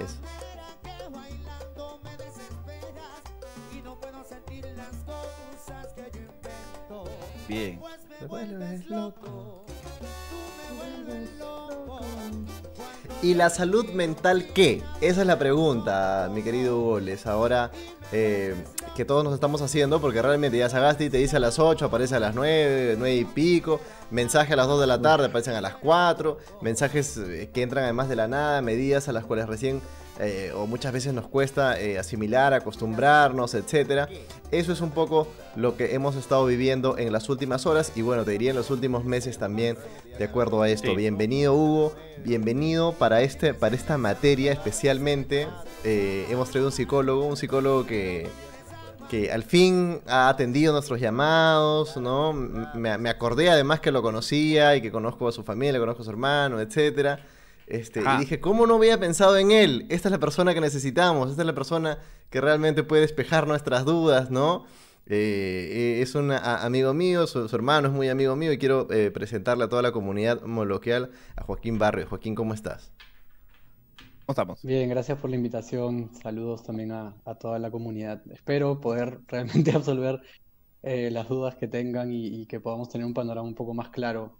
Eso. Bien. ¿Y la salud mental qué? Esa es la pregunta, mi querido Hugo Les. Ahora eh, que todos nos estamos haciendo, porque realmente ya Sagasti te dice a las 8, aparece a las 9, 9 y pico, mensaje a las 2 de la tarde, aparecen a las 4, mensajes eh, que entran además de la nada, medidas a las cuales recién eh, o muchas veces nos cuesta eh, asimilar, acostumbrarnos, etc. Eso es un poco lo que hemos estado viviendo en las últimas horas y bueno, te diría en los últimos meses también, de acuerdo a esto. Bienvenido Hugo, bienvenido para, este, para esta materia especialmente. Eh, hemos traído un psicólogo, un psicólogo que que al fin ha atendido nuestros llamados, ¿no? Me, me, acordé además que lo conocía y que conozco a su familia, conozco a su hermano, etcétera. Este, y dije, ¿cómo no había pensado en él? Esta es la persona que necesitamos, esta es la persona que realmente puede despejar nuestras dudas, ¿no? Eh, eh, es un amigo mío, su, hermano es muy amigo mío y quiero eh, presentarle a toda la comunidad moloquial a Joaquín Barrio. Joaquín, ¿cómo estás? ¿Cómo estamos? Bien, gracias por la invitación. Saludos también a, toda la comunidad. Espero poder realmente absolver las dudas que tengan y, y, que podamos tener un panorama un poco más claro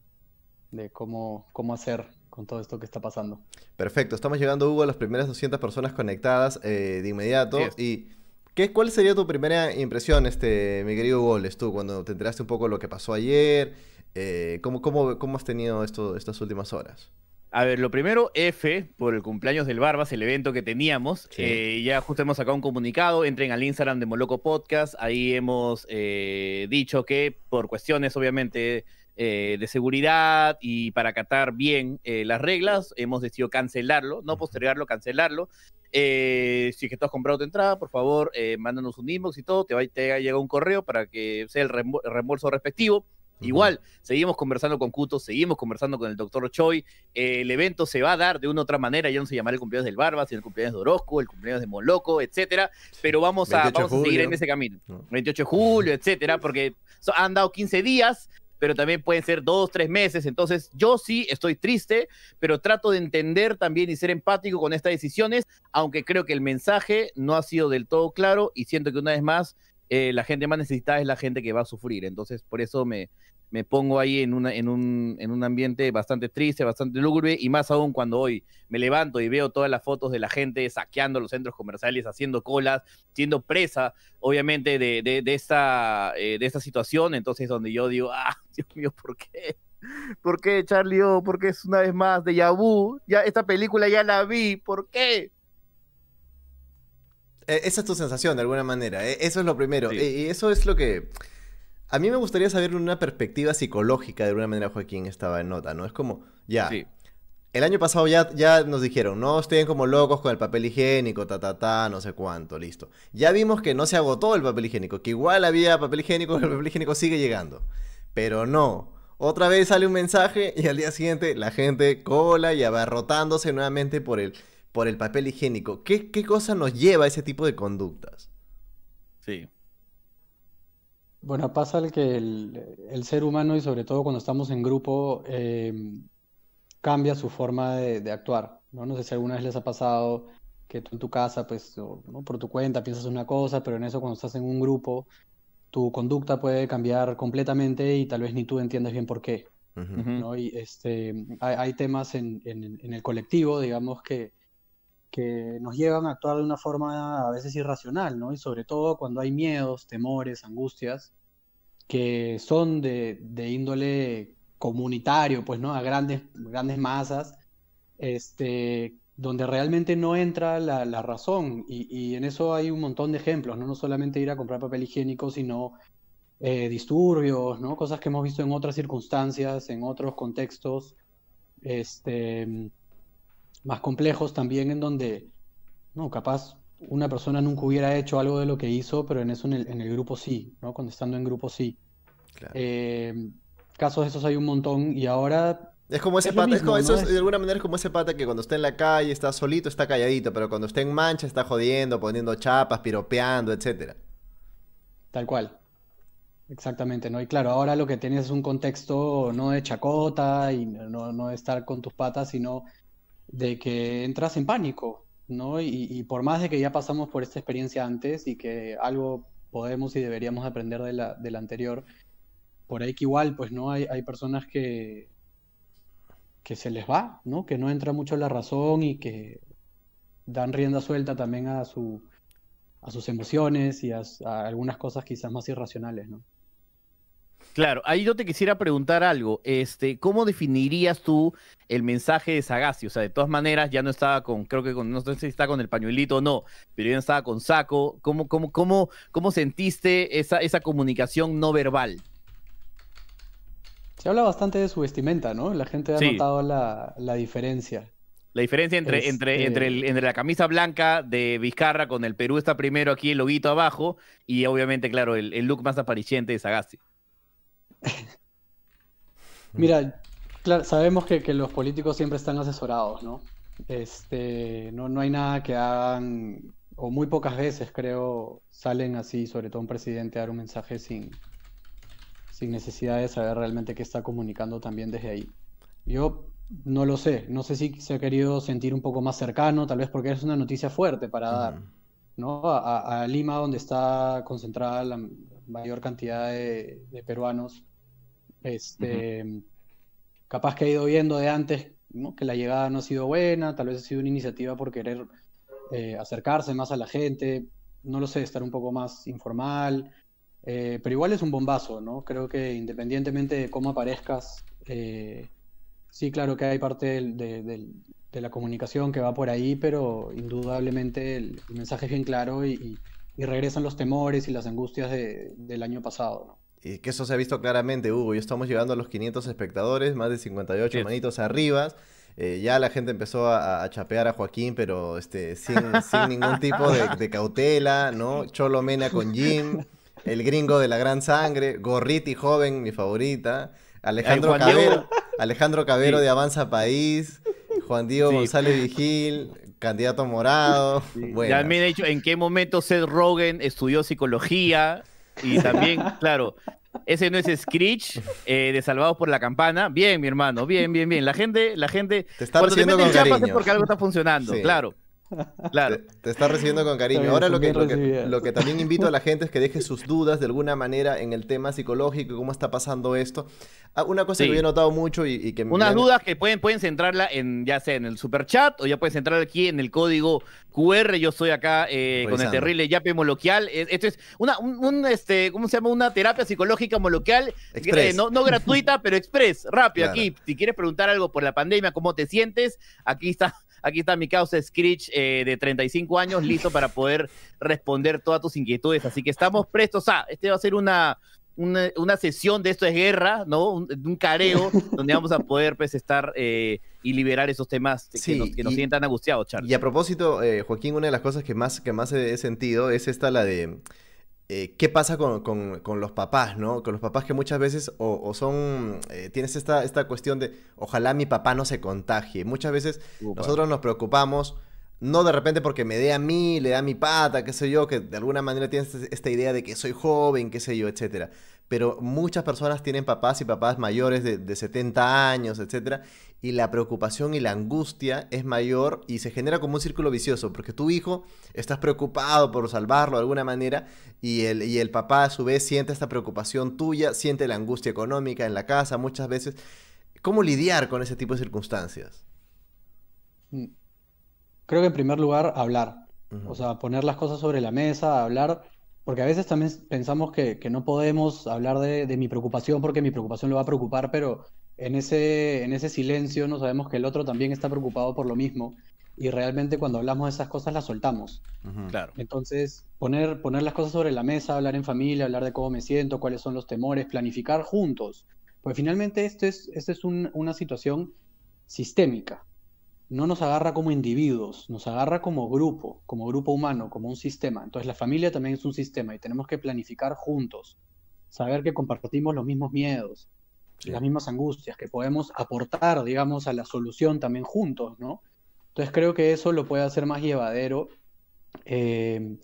de cómo, cómo hacer con todo esto que está pasando. Perfecto, estamos llegando, Hugo, a las primeras 200 personas conectadas eh, de inmediato. ¿Y qué, cuál sería tu primera impresión, este, mi querido Hugo, tú, cuando te enteraste un poco lo que pasó ayer? Eh, ¿cómo, cómo, cómo, has tenido esto, estas últimas horas? A ver, lo primero, F, por el cumpleaños del Barbas, el evento que teníamos. Eh, ya justo hemos sacado un comunicado, entren al Instagram de Moloco Podcast, ahí hemos dicho que por cuestiones, obviamente, eh, de seguridad y para acatar bien eh, las reglas, hemos decidido cancelarlo, no postergarlo, cancelarlo. Eh, si es que tú has comprado tu entrada, por favor, mándanos un inbox y todo, te, va, te llega un correo para que sea el reembolso respectivo. Igual, seguimos conversando con Cuto, seguimos conversando con el doctor Choi. el evento se va a dar de una u otra manera. Ya no se llamará el cumpleaños del Barba, sino el cumpleaños de Orozco, el cumpleaños de Moloco, etcétera. Pero vamos, a, vamos a seguir en ese camino. 28 de julio, etcétera, porque han dado 15 días pero también pueden ser dos, tres meses. Entonces, yo sí estoy triste, pero trato de entender también y ser empático con estas decisiones, aunque creo que el mensaje no ha sido del todo claro y siento que una vez más eh, la gente más necesitada es la gente que va a sufrir. Entonces, por eso me, me pongo ahí en, una, en, un, en un ambiente bastante triste, bastante lúgubre, y más aún cuando hoy me levanto y veo todas las fotos de la gente saqueando los centros comerciales, haciendo colas, siendo presa, obviamente, de, de, esta, eh, de esta situación, entonces donde yo digo, ah, Dios mío, ¿por qué? ¿Por qué, Charlie? Oh, ¿Por qué es una vez más de Yabu? Ya, esta película ya la vi, ¿por qué? E, esa es tu sensación, de alguna manera. E, eso es lo primero. E, y eso es lo que a mí me gustaría saber una perspectiva psicológica de alguna manera, Joaquín, estaba en nota, ¿no? Es como, ya. El año pasado ya, ya nos dijeron, no estén como locos con el papel higiénico, ta, ta, ta, no sé cuánto, listo. Ya vimos que no se agotó el papel higiénico, que igual había papel higiénico, el papel higiénico sigue llegando. Pero no. Otra vez sale un mensaje y al día siguiente la gente cola y abarrotándose nuevamente por el, por el papel higiénico. ¿Qué, ¿Qué cosa nos lleva a ese tipo de conductas? Sí. Bueno, pasa el que el, ser humano y sobre todo cuando estamos en grupo em, cambia su forma de, actuar, ¿no? No sé si alguna vez les ha pasado que tú en tu casa, pues, ¿no? por tu cuenta piensas una cosa, pero en eso cuando estás en un grupo, tu conducta puede cambiar completamente y tal vez ni tú entiendes bien por qué, ¿no? Y este, hay, temas en, en, el colectivo, digamos, que, que nos llevan a actuar de una forma a veces irracional, ¿no? Y sobre todo cuando hay miedos, temores, angustias, que son de, índole comunitario, pues, ¿no? A grandes, grandes masas, este, donde realmente no entra la, razón. Y, en eso hay un montón de ejemplos, ¿no? No solamente ir a comprar papel higiénico, sino eh, disturbios, ¿no? Cosas que hemos visto en otras circunstancias, en otros contextos. Este, más complejos también en donde, no, capaz una persona nunca hubiera hecho algo de lo que hizo, pero en eso en el, en el grupo sí, ¿no? Cuando estando en grupo sí. Eh, casos de esos hay un montón y ahora... Es como ese pata, eso de alguna manera es como ese pata que cuando está en la calle, está solito, está calladito, pero cuando está en mancha está jodiendo, poniendo chapas, piropeando, etcétera. Tal cual. Exactamente, ¿no? Y claro, ahora lo que tienes es un contexto no de chacota y no, no de estar con tus patas, sino de que entras en pánico, ¿no? Y, por más de que ya pasamos por esta experiencia antes y que algo podemos y deberíamos aprender de la, anterior, por ahí que igual, pues, ¿no? Hay, hay personas que, que se les va, ¿no? Que no entra mucho la razón y que dan rienda suelta también a, su, a sus emociones y a, algunas cosas quizás más irracionales, ¿no? Claro, ahí yo te quisiera preguntar algo. Este, ¿cómo definirías tú el mensaje de Sagasti? O sea, de todas maneras, ya no estaba con, creo que con, no sé si está con el pañuelito o no, pero ya no estaba con saco. ¿Cómo, cómo, cómo, cómo sentiste esa, esa comunicación no verbal? Se habla bastante de su vestimenta, ¿no? La gente ha notado la, diferencia. La diferencia entre, entre, este entre, la camisa blanca de Vizcarra con el Perú está primero aquí, el loguito abajo, y obviamente, claro, el, look más apariciente de Sagasti. Mira, claro, sabemos que, los políticos siempre están asesorados, ¿no? Este, no, no hay nada que hagan, o muy pocas veces creo, salen así, sobre todo un presidente, a dar un mensaje sin, sin necesidad de saber realmente qué está comunicando también desde ahí. Yo no lo sé, no sé si se ha querido sentir un poco más cercano, tal vez porque es una noticia fuerte para dar, ¿no? A, Lima, donde está concentrada la mayor cantidad de, peruanos, este, capaz que ha ido viendo de antes que la llegada no ha sido buena, tal vez ha sido una iniciativa por querer eh, acercarse más a la gente, no lo sé, estar un poco más informal, eh, pero igual es un bombazo, ¿no? Creo que independientemente de cómo aparezcas, eh, sí, claro que hay parte de, la comunicación que va por ahí, pero indudablemente el, mensaje es bien claro y, regresan los temores y las angustias del año pasado, ¿no? Y que eso se ha visto claramente, Hugo. Ya estamos llegando a los 500 espectadores, más de 58 manitos arriba. Eh, ya la gente empezó a, chapear a Joaquín, pero este, sin, ningún tipo de, de, cautela, ¿no? Cholo Mena con Jim el gringo de la gran sangre, Gorriti joven, mi favorita, Alejandro Cabero, Alejandro Cabero de Avanza País, Juan Diego González Vigil, candidato morado. Ya me he dicho en qué momento Seth Rogen estudió psicología y también, claro, ese no es Screech eh, de Salvados por la Campana. Bien, mi hermano, bien, bien, bien. La gente, la gente. Te está recibiendo con cariño. porque algo está funcionando, claro. Claro. Te, está recibiendo con cariño. Ahora lo que, lo que, también invito a la gente es que deje sus dudas de alguna manera en el tema psicológico, cómo está pasando esto. Ah, una cosa que yo he notado mucho y, que... Unas dudas que pueden, pueden centrarla en, ya sea en el super chat o ya pueden centrar aquí en el código QR. Yo estoy acá eh, con el terrible yape moloquial. Esto es una, un, este, ¿cómo se llama? Una terapia psicológica moloquial. Eh, no, no, gratuita, pero express, rápido. Aquí, si quieres preguntar algo por la pandemia, cómo te sientes, aquí está Aquí está mi causa Screech eh, de 35 años, listo para poder responder todas tus inquietudes. Así que estamos prestos a, este va a ser una, una, sesión de esto es guerra, ¿no? Un, careo donde vamos a poder pues estar eh, y liberar esos temas que, nos, que nos sientan angustiados, Charles. Y a propósito, eh, Joaquín, una de las cosas que más, que más he sentido es esta, la de eh, ¿qué pasa con, los papás, no? Con los papás que muchas veces o, son, eh, tienes esta, esta cuestión de, ojalá mi papá no se contagie. Muchas veces nosotros nos preocupamos, no de repente porque me dé a mí, le da a mi pata, qué sé yo, que de alguna manera tienes esta idea de que soy joven, qué sé yo, etcétera. Pero muchas personas tienen papás y papás mayores de, de 70 años, etcétera, y la preocupación y la angustia es mayor y se genera como un círculo vicioso, porque tu hijo estás preocupado por salvarlo de alguna manera y el, y el papá a su vez siente esta preocupación tuya, siente la angustia económica en la casa muchas veces. ¿Cómo lidiar con ese tipo de circunstancias? Mm. Creo que en primer lugar hablar, o sea, poner las cosas sobre la mesa, hablar, porque a veces también pensamos que, no podemos hablar de, de mi preocupación porque mi preocupación lo va a preocupar, pero en ese, en ese silencio no sabemos que el otro también está preocupado por lo mismo y realmente cuando hablamos de esas cosas las soltamos. Claro. Entonces, poner, poner las cosas sobre la mesa, hablar en familia, hablar de cómo me siento, cuáles son los temores, planificar juntos. Pues finalmente esto es, esto es una situación sistémica. No nos agarra como individuos, nos agarra como grupo, como grupo humano, como un sistema. Entonces la familia también es un sistema y tenemos que planificar juntos, saber que compartimos los mismos miedos, las mismas angustias, que podemos aportar, digamos, a la solución también juntos, ¿no? Entonces creo que eso lo puede hacer más llevadero. Eh,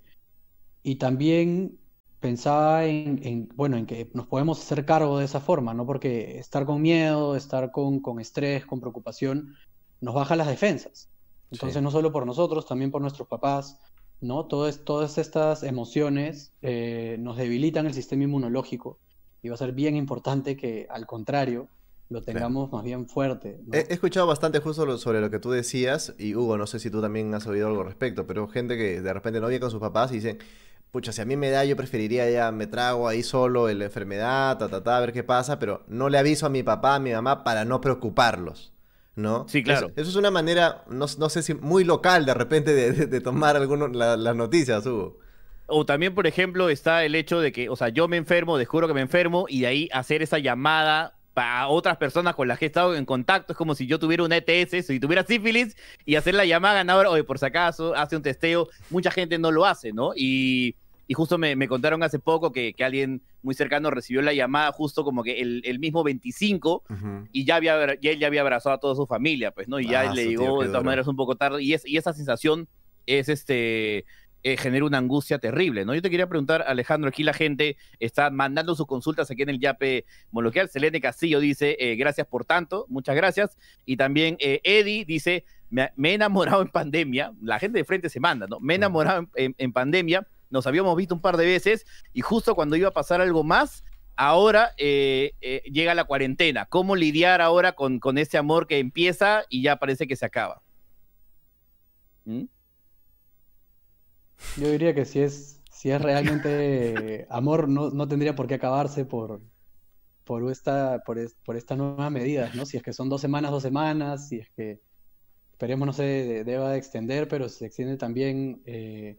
y también pensaba en, bueno, en que nos podemos hacer cargo de esa forma, ¿no? Porque estar con miedo, estar con, con estrés, con preocupación, nos baja las defensas. Entonces, no solo por nosotros, también por nuestros papás, ¿no? todas estas emociones eh, nos debilitan el sistema inmunológico y va a ser bien importante que, al contrario, lo tengamos más bien fuerte. He, escuchado bastante justo sobre lo que tú decías, y Hugo, no sé si tú también has oído algo al respecto, pero gente que de repente no vive con sus papás y dicen, pucha, si a mí me da, yo preferiría ya, me trago ahí solo la enfermedad, ta, ta, ta, a ver qué pasa, pero no le aviso a mi papá, a mi mamá, para no preocuparlos. ¿No? Sí, claro. Eso, es una manera, no, sé si muy local de repente de, tomar algunos las noticias, Hugo. O también, por ejemplo, está el hecho de que, o sea, yo me enfermo, descubro que me enfermo y de ahí hacer esa llamada para otras personas con las que he estado en contacto. Es como si yo tuviera una ETS, si tuviera sífilis y hacer la llamada ganadora, oye, por si acaso, hace un testeo. Mucha gente no lo hace, ¿no? Y, justo me, contaron hace poco que, alguien muy cercano recibió la llamada justo como que el, mismo 25 y ya había él ya había abrazado a toda su familia, pues, ¿no? Y ya ah, le llegó de todas maneras un poco tarde. Y, es, y esa sensación es este eh, genera una angustia terrible, ¿no? Yo te quería preguntar, Alejandro, aquí la gente está mandando sus consultas aquí en el Yape Moloquial. Selene Castillo dice, eh, gracias por tanto, muchas gracias. Y también eh, Eddie dice, me, he enamorado en pandemia, la gente de frente se manda, ¿no? Me he enamorado en, pandemia, nos habíamos visto un par de veces y justo cuando iba a pasar algo más, ahora llega la cuarentena. ¿Cómo lidiar ahora con, con este amor que empieza y ya parece que se acaba? ¿Mm? Yo diría que si es, si es realmente amor, no, no tendría por qué acabarse por, por esta, por, por esta nueva medida, ¿no? Si es que son dos semanas, dos semanas, si es que esperemos no se deba de extender, pero se extiende también, eh,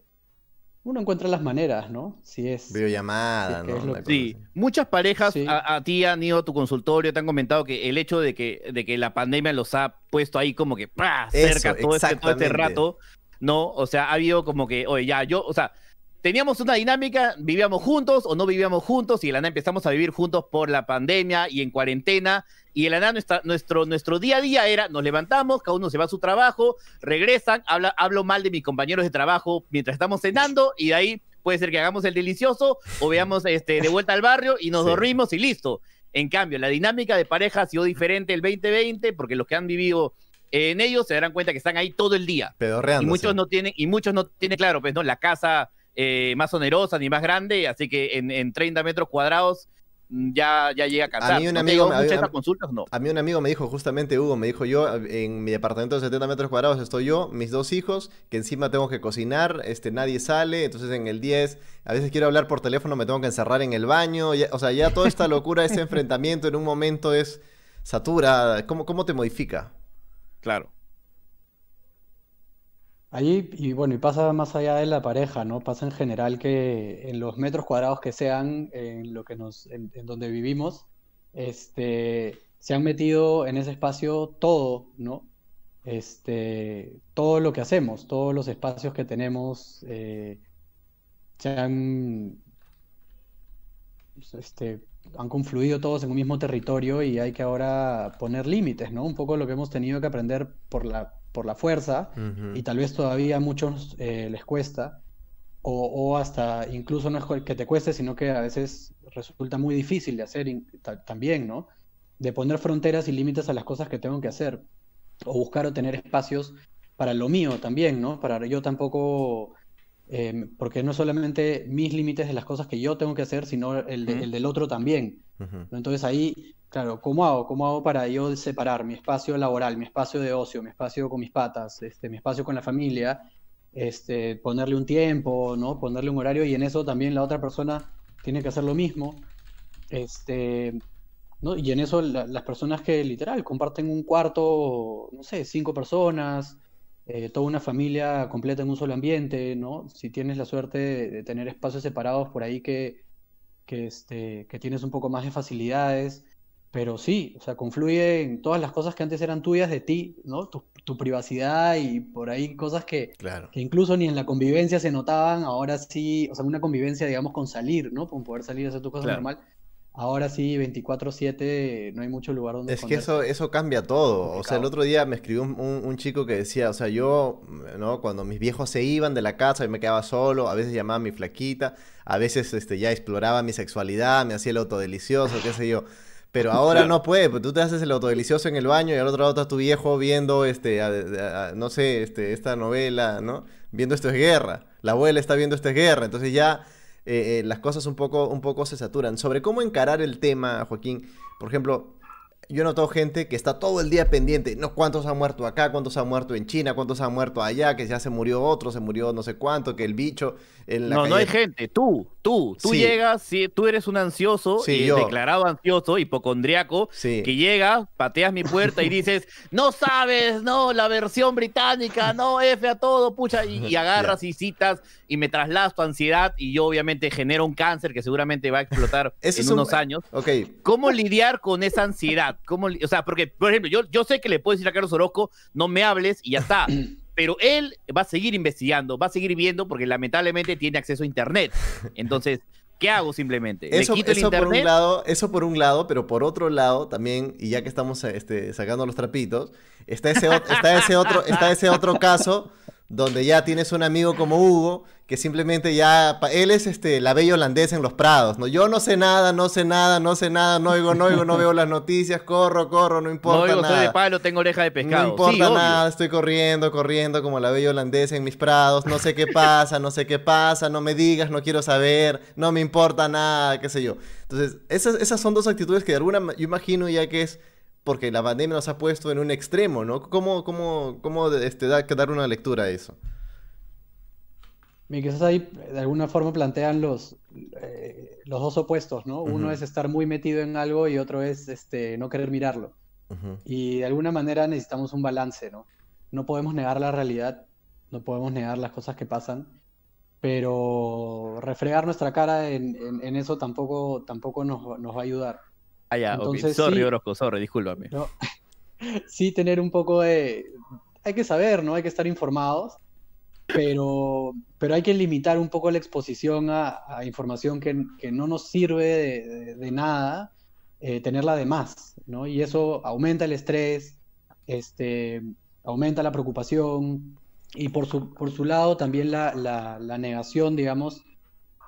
uno encuentra las maneras, ¿no? Si es... Videollamada, ¿no? Sí, muchas parejas a, ti han ido a tu consultorio, te han comentado que el hecho de que, de que la pandemia los ha puesto ahí como que cerca todo, este, todo este rato, ¿no? O sea, ha habido como que, oye, ya, yo, o sea, teníamos una dinámica, vivíamos juntos o no vivíamos juntos y el ANA empezamos a vivir juntos por la pandemia y en cuarentena. Y el ANA, nuestro, nuestro día a día era, nos levantamos, cada uno se va a su trabajo, regresan, habla, hablo mal de mis compañeros de trabajo mientras estamos cenando y de ahí puede ser que hagamos el delicioso o veamos este, de vuelta al barrio y nos dormimos y listo. En cambio, la dinámica de pareja ha sido diferente el 2020 porque los que han vivido en ellos se darán cuenta que están ahí todo el día. Pedorreando. Y muchos no tienen, y muchos no tienen claro, pues, ¿no? La casa eh, más onerosa ni más grande, así que en, en 30 metros cuadrados ya, ya llega a cansar. A mí un amigo, consultas, no. a mí un amigo me dijo, justamente Hugo, me dijo yo, en mi departamento de 70 metros cuadrados estoy yo, mis dos hijos, que encima tengo que cocinar, este, nadie sale, entonces en el 10, a veces quiero hablar por teléfono, me tengo que encerrar en el baño, o sea, ya toda esta locura, ese enfrentamiento en un momento es satura, ¿cómo, cómo te modifica? Claro. Ahí, y bueno, y pasa más allá de la pareja, ¿no? Pasa en general que en los metros cuadrados que sean, en lo que nos, en, donde vivimos, este, se han metido en ese espacio todo, ¿no? Este, todo lo que hacemos, todos los espacios que tenemos, eh, se han, este, han confluido todos en un mismo territorio y hay que ahora poner límites, ¿no? Un poco lo que hemos tenido que aprender por la, por la fuerza y tal vez todavía a muchos eh, les cuesta o, hasta incluso no es que te cueste, sino que a veces resulta muy difícil de hacer también, ¿no? De poner fronteras y límites a las cosas que tengo que hacer o buscar o tener espacios para lo mío también, ¿no? Para yo tampoco Em, porque no solamente mis límites de las cosas que yo tengo que hacer, sino el, del otro también. Entonces ahí, claro, ¿cómo hago? ¿Cómo hago para yo separar mi espacio laboral, mi espacio de ocio, mi espacio con mis patas, este, mi espacio con la familia, este, ponerle un tiempo, ¿no? Ponerle un horario y en eso también la otra persona tiene que hacer lo mismo. Este, ¿no? Y en eso las personas que literal comparten un cuarto, no sé, cinco personas, eh, toda una familia completa en un solo ambiente, ¿no? Si tienes la suerte de, tener espacios separados por ahí que, que, este, que tienes un poco más de facilidades, pero sí, o sea, confluye en todas las cosas que antes eran tuyas de ti, ¿no? Tu, privacidad y por ahí cosas que, que incluso ni en la convivencia se notaban, ahora sí, o sea, una convivencia, digamos, con salir, ¿no? Con poder salir a hacer tu cosa normal Ahora sí, 24/7, no hay mucho lugar donde... Es que eso, eso cambia todo. O sea, el otro día me escribió un, chico que decía, o sea, yo, ¿no? Cuando mis viejos se iban de la casa, y me quedaba solo, a veces llamaba a mi flaquita, a veces este, ya exploraba mi sexualidad, me hacía el auto delicioso, qué sé yo. Pero ahora no puede, pues tú te haces el autodelicioso en el baño y al otro lado está tu viejo viendo, este, no sé, este, esta novela, ¿no? Viendo esto es guerra. La abuela está viendo esto es guerra. Entonces ya eh, eh, las cosas un poco, un poco se saturan. Sobre cómo encarar el tema, Joaquín, por ejemplo, yo he notado gente que está todo el día pendiente, no cuántos han muerto acá, cuántos han muerto en China, cuántos han muerto allá, que ya se murió otro, se murió no sé cuánto, que el bicho en la No, no hay gente, tú, tú, tú llegas, tú eres un ansioso, y declarado ansioso, hipocondriaco, que llega, pateas mi puerta y dices, no sabes, no, la versión británica, no, F a todo, pucha, y, agarras y citas y me trasladas tu ansiedad y yo obviamente genero un cáncer que seguramente va a explotar en unos años. ¿Cómo lidiar con esa ansiedad? ¿Cómo, o sea, porque, por ejemplo, yo, yo sé que le puedo decir a Carlos Orozco, no me hables y ya está. Pero él va a seguir investigando, va a seguir viendo porque lamentablemente tiene acceso a Internet. Entonces, ¿qué hago simplemente? Eso, por un lado, eso por un lado, pero por otro lado también, y ya que estamos este, sacando los trapitos, está ese, está ese, otro, está ese otro caso donde ya tienes un amigo como Hugo que simplemente ya, él es este, la bella holandesa en los prados, ¿no? Yo no sé nada, no sé nada, no sé nada, no oigo, no oigo, no veo las noticias, corro, corro, no importa no oigo, nada. Soy de palo, tengo oreja de pescado. No importa nada, estoy corriendo, corriendo como la bella holandesa en mis prados, no sé qué pasa, no sé qué pasa, no me digas, no quiero saber, no me importa nada, qué sé yo. Entonces, esas, esas son dos actitudes que de alguna, yo imagino ya que es porque la pandemia nos ha puesto en un extremo, ¿no? ¿Cómo, cómo, cómo este, da, dar una lectura a eso? quizás ahí de alguna forma plantean los, eh, los dos opuestos, ¿no? Uno es estar muy metido en algo y otro es este, no querer mirarlo. Y de alguna manera necesitamos un balance, ¿no? No podemos negar la realidad, no podemos negar las cosas que pasan, pero refregar nuestra cara en, en, eso tampoco, tampoco nos, nos, va a ayudar. Ah, ya, Entonces, Sorry, sí, Orozco, sorry, discúlpame. sí, tener un poco de... Hay que saber, ¿no? Hay que estar informados pero, pero hay que limitar un poco la exposición a, información que, no nos sirve de, nada, eh, tenerla de más, ¿no? Y eso aumenta el estrés, este, aumenta la preocupación y por su, por su lado también la, la, negación, digamos,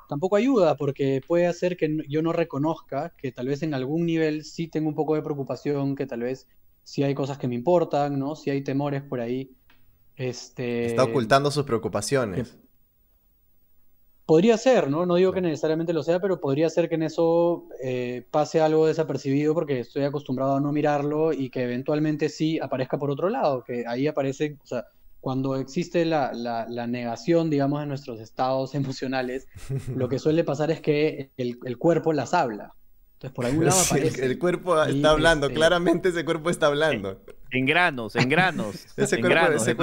tampoco ayuda porque puede hacer que yo no reconozca que tal vez en algún nivel sí tengo un poco de preocupación, que tal vez sí hay cosas que me importan, ¿no? Si hay temores por ahí. Este, Está ocultando sus preocupaciones. Podría ser, ¿no? No digo que necesariamente lo sea, pero podría ser que en eso eh, pase algo desapercibido porque estoy acostumbrado a no mirarlo y que eventualmente sí aparezca por otro lado, que ahí aparece, o sea, cuando existe la, negación, digamos, de nuestros estados emocionales, lo que suele pasar es que el, cuerpo las habla. Entonces, por algún lado aparece. el, cuerpo está hablando, este claramente ese cuerpo está hablando. En granos, en granos. ese cuerpo, ese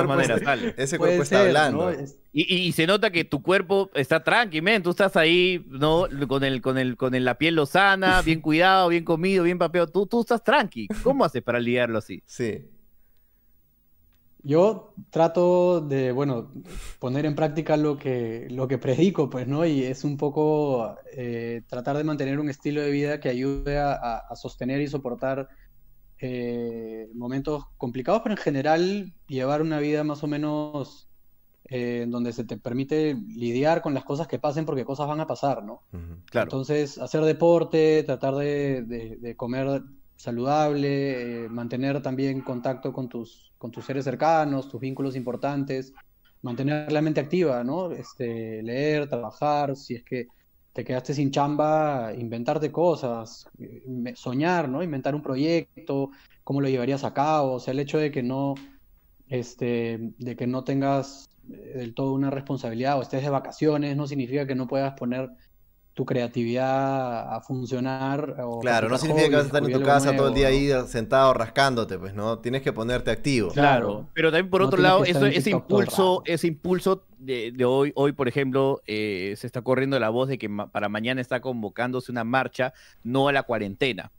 cuerpo, está, hablando. Y, se nota que tu cuerpo está tranqui, men. Tú estás ahí, ¿no? Con el, con el, con la piel lozana, bien cuidado, bien comido, bien papeado. Tú, tú estás tranqui. ¿Cómo haces para lidiarlo así? Sí. Yo trato de, bueno, poner en práctica lo que, lo que predico, pues, ¿no? Y es un poco eh, tratar de mantener un estilo de vida que ayude a sostener y soportar eh, momentos complicados, pero en general llevar una vida más o menos eh, donde se te permite lidiar con las cosas que pasen porque cosas van a pasar, ¿no? claro. Entonces, hacer deporte, tratar de, comer saludable, eh, mantener también contacto con tus, con tus seres cercanos, tus vínculos importantes, mantener la mente activa, ¿no? Este, leer, trabajar, si es que te quedaste sin chamba, inventarte cosas, eh, soñar, ¿no? Inventar un proyecto, cómo lo llevarías a cabo, o sea, el hecho de que no, este, de que no tengas eh, del todo una responsabilidad o estés de vacaciones, no significa que no puedas poner tu creatividad a funcionar. claro, no significa que vas a estar en tu casa todo el día ahí sentado rascándote, pues, ¿no? Tienes que ponerte activo. Claro, pero también por otro lado, eso, ese impulso, ese impulso de, hoy, hoy, por ejemplo, eh, se está corriendo la voz de que para mañana está convocándose una marcha no a la cuarentena.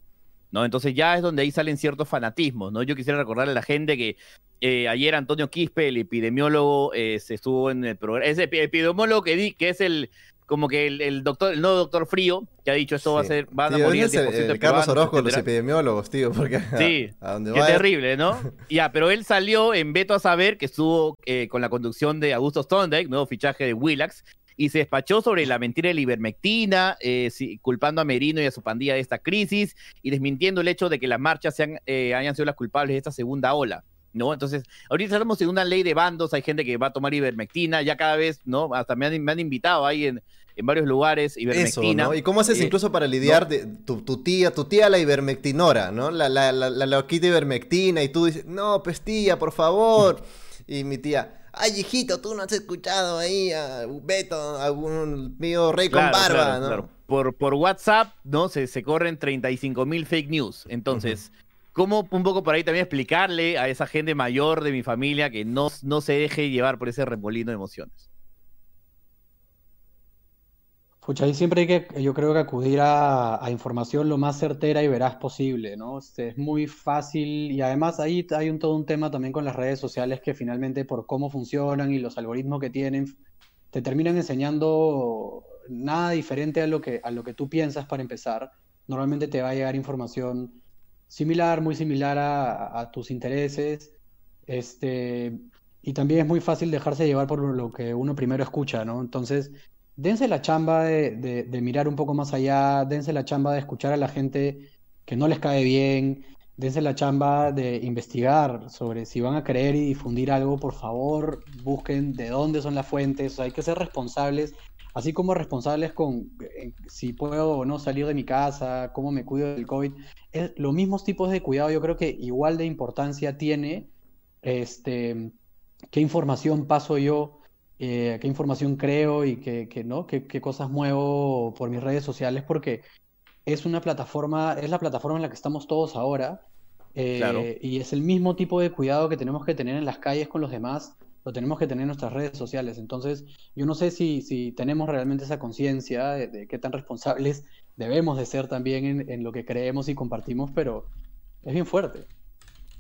¿no? Entonces ya es donde ahí salen ciertos fanatismos, ¿no? Yo quisiera recordarle a la gente que eh, ayer Antonio Quispe, el epidemiólogo, eh, se estuvo en el programa, ese epidemiólogo que, di, que es el, como que el, doctor, el nuevo doctor frío, que ha dicho esto va a ser, van a morir el, el, el Carlos Orozco los epidemiólogos, tío, porque sí, a, qué terrible, ¿no? ya, pero él salió en Beto a saber que estuvo eh, con la conducción de Augusto Stondek, nuevo fichaje de Willax, y se despachó sobre la mentira de la ivermectina, eh, culpando a Merino y a su pandilla de esta crisis y desmintiendo el hecho de que las marchas sean, eh, hayan sido las culpables de esta segunda ola. ¿No? Entonces, ahorita estamos en una ley de bandos, hay gente que va a tomar ivermectina, ya cada vez, ¿no? Hasta me han, me han invitado ahí en, en varios lugares, ivermectina. Eso, ¿no? ¿Y cómo haces eh, incluso para lidiar de tu, tía, tu tía la ivermectinora, ¿no? La, la, la, la loquita ivermectina y tú dices, no, pues tía, por favor. y mi tía, ay hijito, tú no has escuchado ahí a Beto, a un mío rey con barba, ¿no? Por, por WhatsApp, ¿no? Se, se corren 35 mil fake news. Entonces... ¿Cómo un poco por ahí también explicarle a esa gente mayor de mi familia que no, no se deje llevar por ese remolino de emociones? Pucha, ahí siempre hay que, yo creo que acudir a, información lo más certera y veraz posible, ¿no? Este, es muy fácil y además ahí hay un, todo un tema también con las redes sociales que finalmente por cómo funcionan y los algoritmos que tienen, te terminan enseñando nada diferente a lo que, a lo que tú piensas para empezar. Normalmente te va a llegar información similar, muy similar a, tus intereses. Este, y también es muy fácil dejarse llevar por lo que uno primero escucha, ¿no? Entonces, dense la chamba de, mirar un poco más allá, dense la chamba de escuchar a la gente que no les cae bien, dense la chamba de investigar sobre si van a creer y difundir algo, por favor, busquen de dónde son las fuentes, hay que ser responsables así como responsables con eh, si puedo o no salir de mi casa, cómo me cuido del COVID, es, los mismos tipos de cuidado yo creo que igual de importancia tiene este, qué información paso yo, eh, qué información creo y qué, ¿no? qué, cosas muevo por mis redes sociales, porque es una plataforma, es la plataforma en la que estamos todos ahora. Eh, y es el mismo tipo de cuidado que tenemos que tener en las calles con los demás lo tenemos que tener en nuestras redes sociales. Entonces, yo no sé si, si tenemos realmente esa conciencia de, qué tan responsables debemos de ser también en, en, lo que creemos y compartimos, pero es bien fuerte.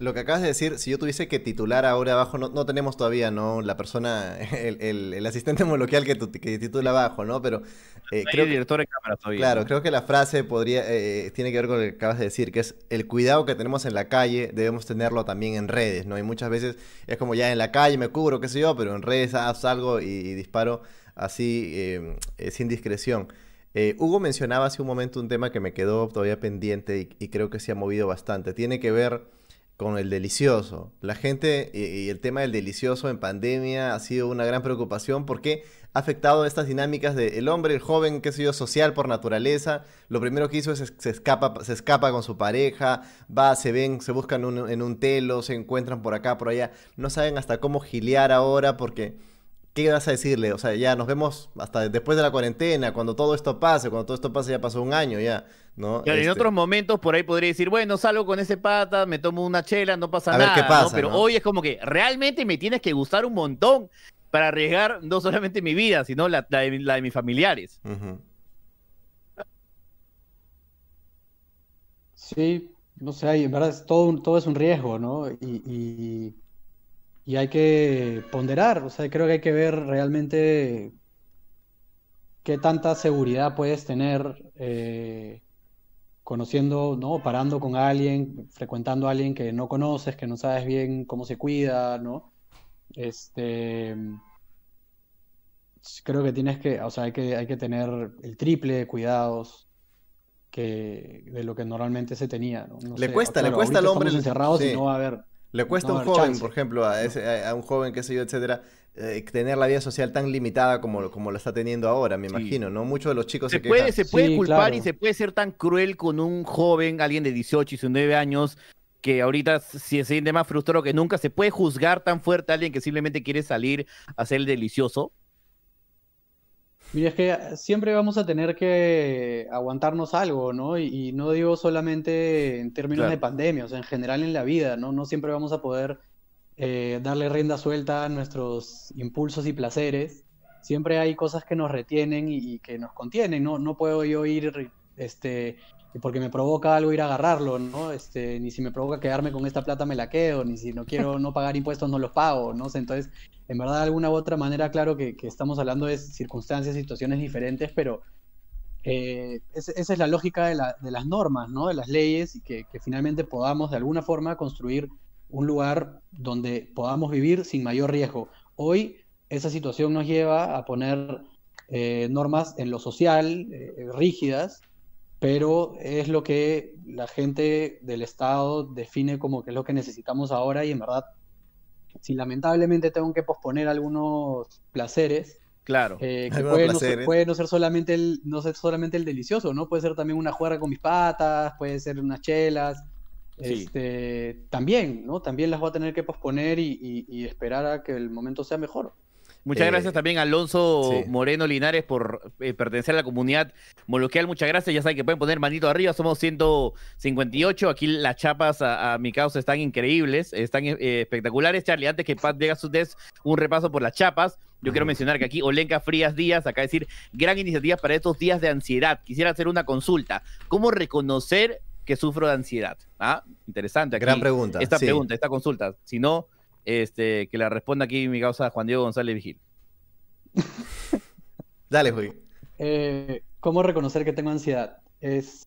Lo que acabas de decir, si yo tuviese que titular ahora abajo, no, no tenemos todavía, ¿no? La persona, el, el, asistente moloquial que, que, titula abajo, ¿no? Pero eh, creo director de cámara todavía. Claro, creo que la frase podría, eh, tiene que ver con lo que acabas de decir, que es el cuidado que tenemos en la calle, debemos tenerlo también en redes, ¿no? Y muchas veces es como ya en la calle me cubro, qué sé yo, pero en redes salgo y, disparo así eh, sin discreción. Hugo mencionaba hace un momento un tema que me quedó todavía pendiente y, y creo que se ha movido bastante. Tiene que ver con el delicioso. La gente y, el tema del delicioso en pandemia ha sido una gran preocupación porque ha afectado estas dinámicas del el hombre, el joven, qué sé yo, social por naturaleza. Lo primero que hizo es se escapa, se escapa con su pareja, va, se ven, se buscan en un telo, se encuentran por acá, por allá. No saben hasta cómo gilear ahora porque ¿qué vas a decirle? O sea, ya nos vemos hasta después de la cuarentena, cuando todo esto pase, cuando todo esto pase ya pasó un año ya, ¿no? En este otros momentos por ahí podría decir, bueno, salgo con ese pata, me tomo una chela, no pasa nada, qué pasa, Pero hoy es como que realmente me tienes que gustar un montón para arriesgar no solamente mi vida, sino la, de, mis familiares. Sí, no sé, en verdad todo, todo es un riesgo, ¿no? y y hay que ponderar, o sea, creo que hay que ver realmente qué tanta seguridad puedes tener eh, conociendo, ¿no? Parando con alguien, frecuentando a alguien que no conoces, que no sabes bien cómo se cuida, ¿no? Este, creo que tienes que, o sea, hay que, hay que tener el triple de cuidados que de lo que normalmente se tenía, ¿no? le cuesta, le cuesta al hombre. encerrados y no va a haber le cuesta a un joven, por ejemplo, a, ese, a, un joven, qué sé yo, etcétera, eh, tener la vida social tan limitada como, como la está teniendo ahora, me imagino, ¿no? Muchos de los chicos se, puede, Se puede culpar y se puede ser tan cruel con un joven, alguien de 18, 19 años, que ahorita si se siente más frustrado que nunca, se puede juzgar tan fuerte a alguien que simplemente quiere salir a ser el delicioso. Mira, es que siempre vamos a tener que aguantarnos algo, ¿no? Y, no digo solamente en términos de pandemia, o sea, en general en la vida, ¿no? No siempre vamos a poder eh, darle rienda suelta a nuestros impulsos y placeres. Siempre hay cosas que nos retienen y, que nos contienen, ¿no? No puedo yo ir, este, porque me provoca algo ir a agarrarlo, ¿no? Este, ni si me provoca quedarme con esta plata me la quedo, ni si no quiero no pagar impuestos no los pago, ¿no? Entonces, en verdad de alguna u otra manera, claro que, estamos hablando de circunstancias, situaciones diferentes, pero eh, esa es la lógica de, las normas, ¿no? de las leyes, y que, finalmente podamos de alguna forma construir un lugar donde podamos vivir sin mayor riesgo. Hoy esa situación nos lleva a poner eh, normas en lo social rígidas, pero es lo que la gente del Estado define como que es lo que necesitamos ahora y en verdad, si lamentablemente tengo que posponer algunos placeres, Claro. que puede no, ser, puede no, ser, solamente el, no ser solamente el delicioso, ¿no? Puede ser también una juerga con mis patas, puede ser unas chelas. Este, también, ¿no? También las voy a tener que posponer y esperar a que el momento sea mejor. Muchas gracias eh, también a Alonso Moreno Linares por eh, pertenecer a la comunidad moloquial. Muchas gracias. Ya saben que pueden poner manito arriba. Somos 158. Aquí las chapas a, mi causa están increíbles, están eh, espectaculares. Charlie, antes que Pat diga des un repaso por las chapas, yo quiero mencionar que aquí Olenka Frías Díaz, acá decir, gran iniciativa para estos días de ansiedad. Quisiera hacer una consulta. ¿Cómo reconocer que sufro de ansiedad? Ah, interesante. gran pregunta. Esta pregunta, esta consulta. Si no, este, que la responda aquí mi causa Juan Diego González Vigil. Dale, Juan. Eh, ¿Cómo reconocer que tengo ansiedad? Es.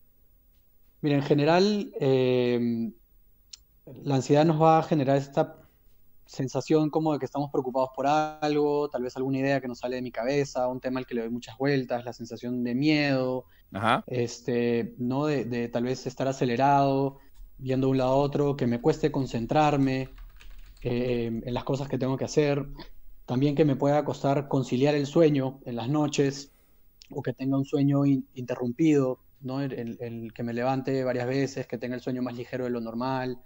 Mira, en general, eh, la ansiedad nos va a generar esta sensación como de que estamos preocupados por algo, tal vez alguna idea que nos sale de mi cabeza, un tema al que le doy muchas vueltas, la sensación de miedo, este, ¿no? De, de, tal vez estar acelerado, viendo de un lado a otro, que me cueste concentrarme, eh, en las cosas que tengo que hacer. También que me pueda costar conciliar el sueño en las noches o que tenga un sueño interrumpido, ¿no? El, que me levante varias veces, que tenga el sueño más ligero de lo normal.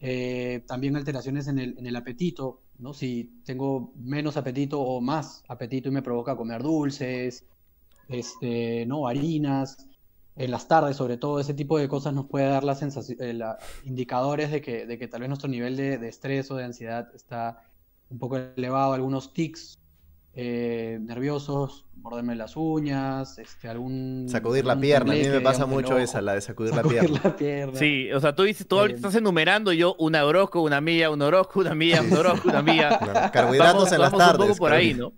Eh, también alteraciones en el, en el, apetito, ¿no? Si tengo menos apetito o más apetito y me provoca comer dulces, este, ¿no? harinas, en las tardes, sobre todo, ese tipo de cosas nos puede dar la sensación, eh, indicadores de que, de que tal vez nuestro nivel de, estrés o de ansiedad está un poco elevado, algunos tics eh, nerviosos, morderme las uñas, este, algún... Sacudir la pierna, a mí me pasa mucho esa, la de sacudir, la, pierna. Sí, o sea, tú dices, tú eh, estás enumerando, yo una Orozco, una mía, un Orozco, una mía, un Orozco, una mía. carbohidratos en las tardes. Un poco por ahí, ¿no?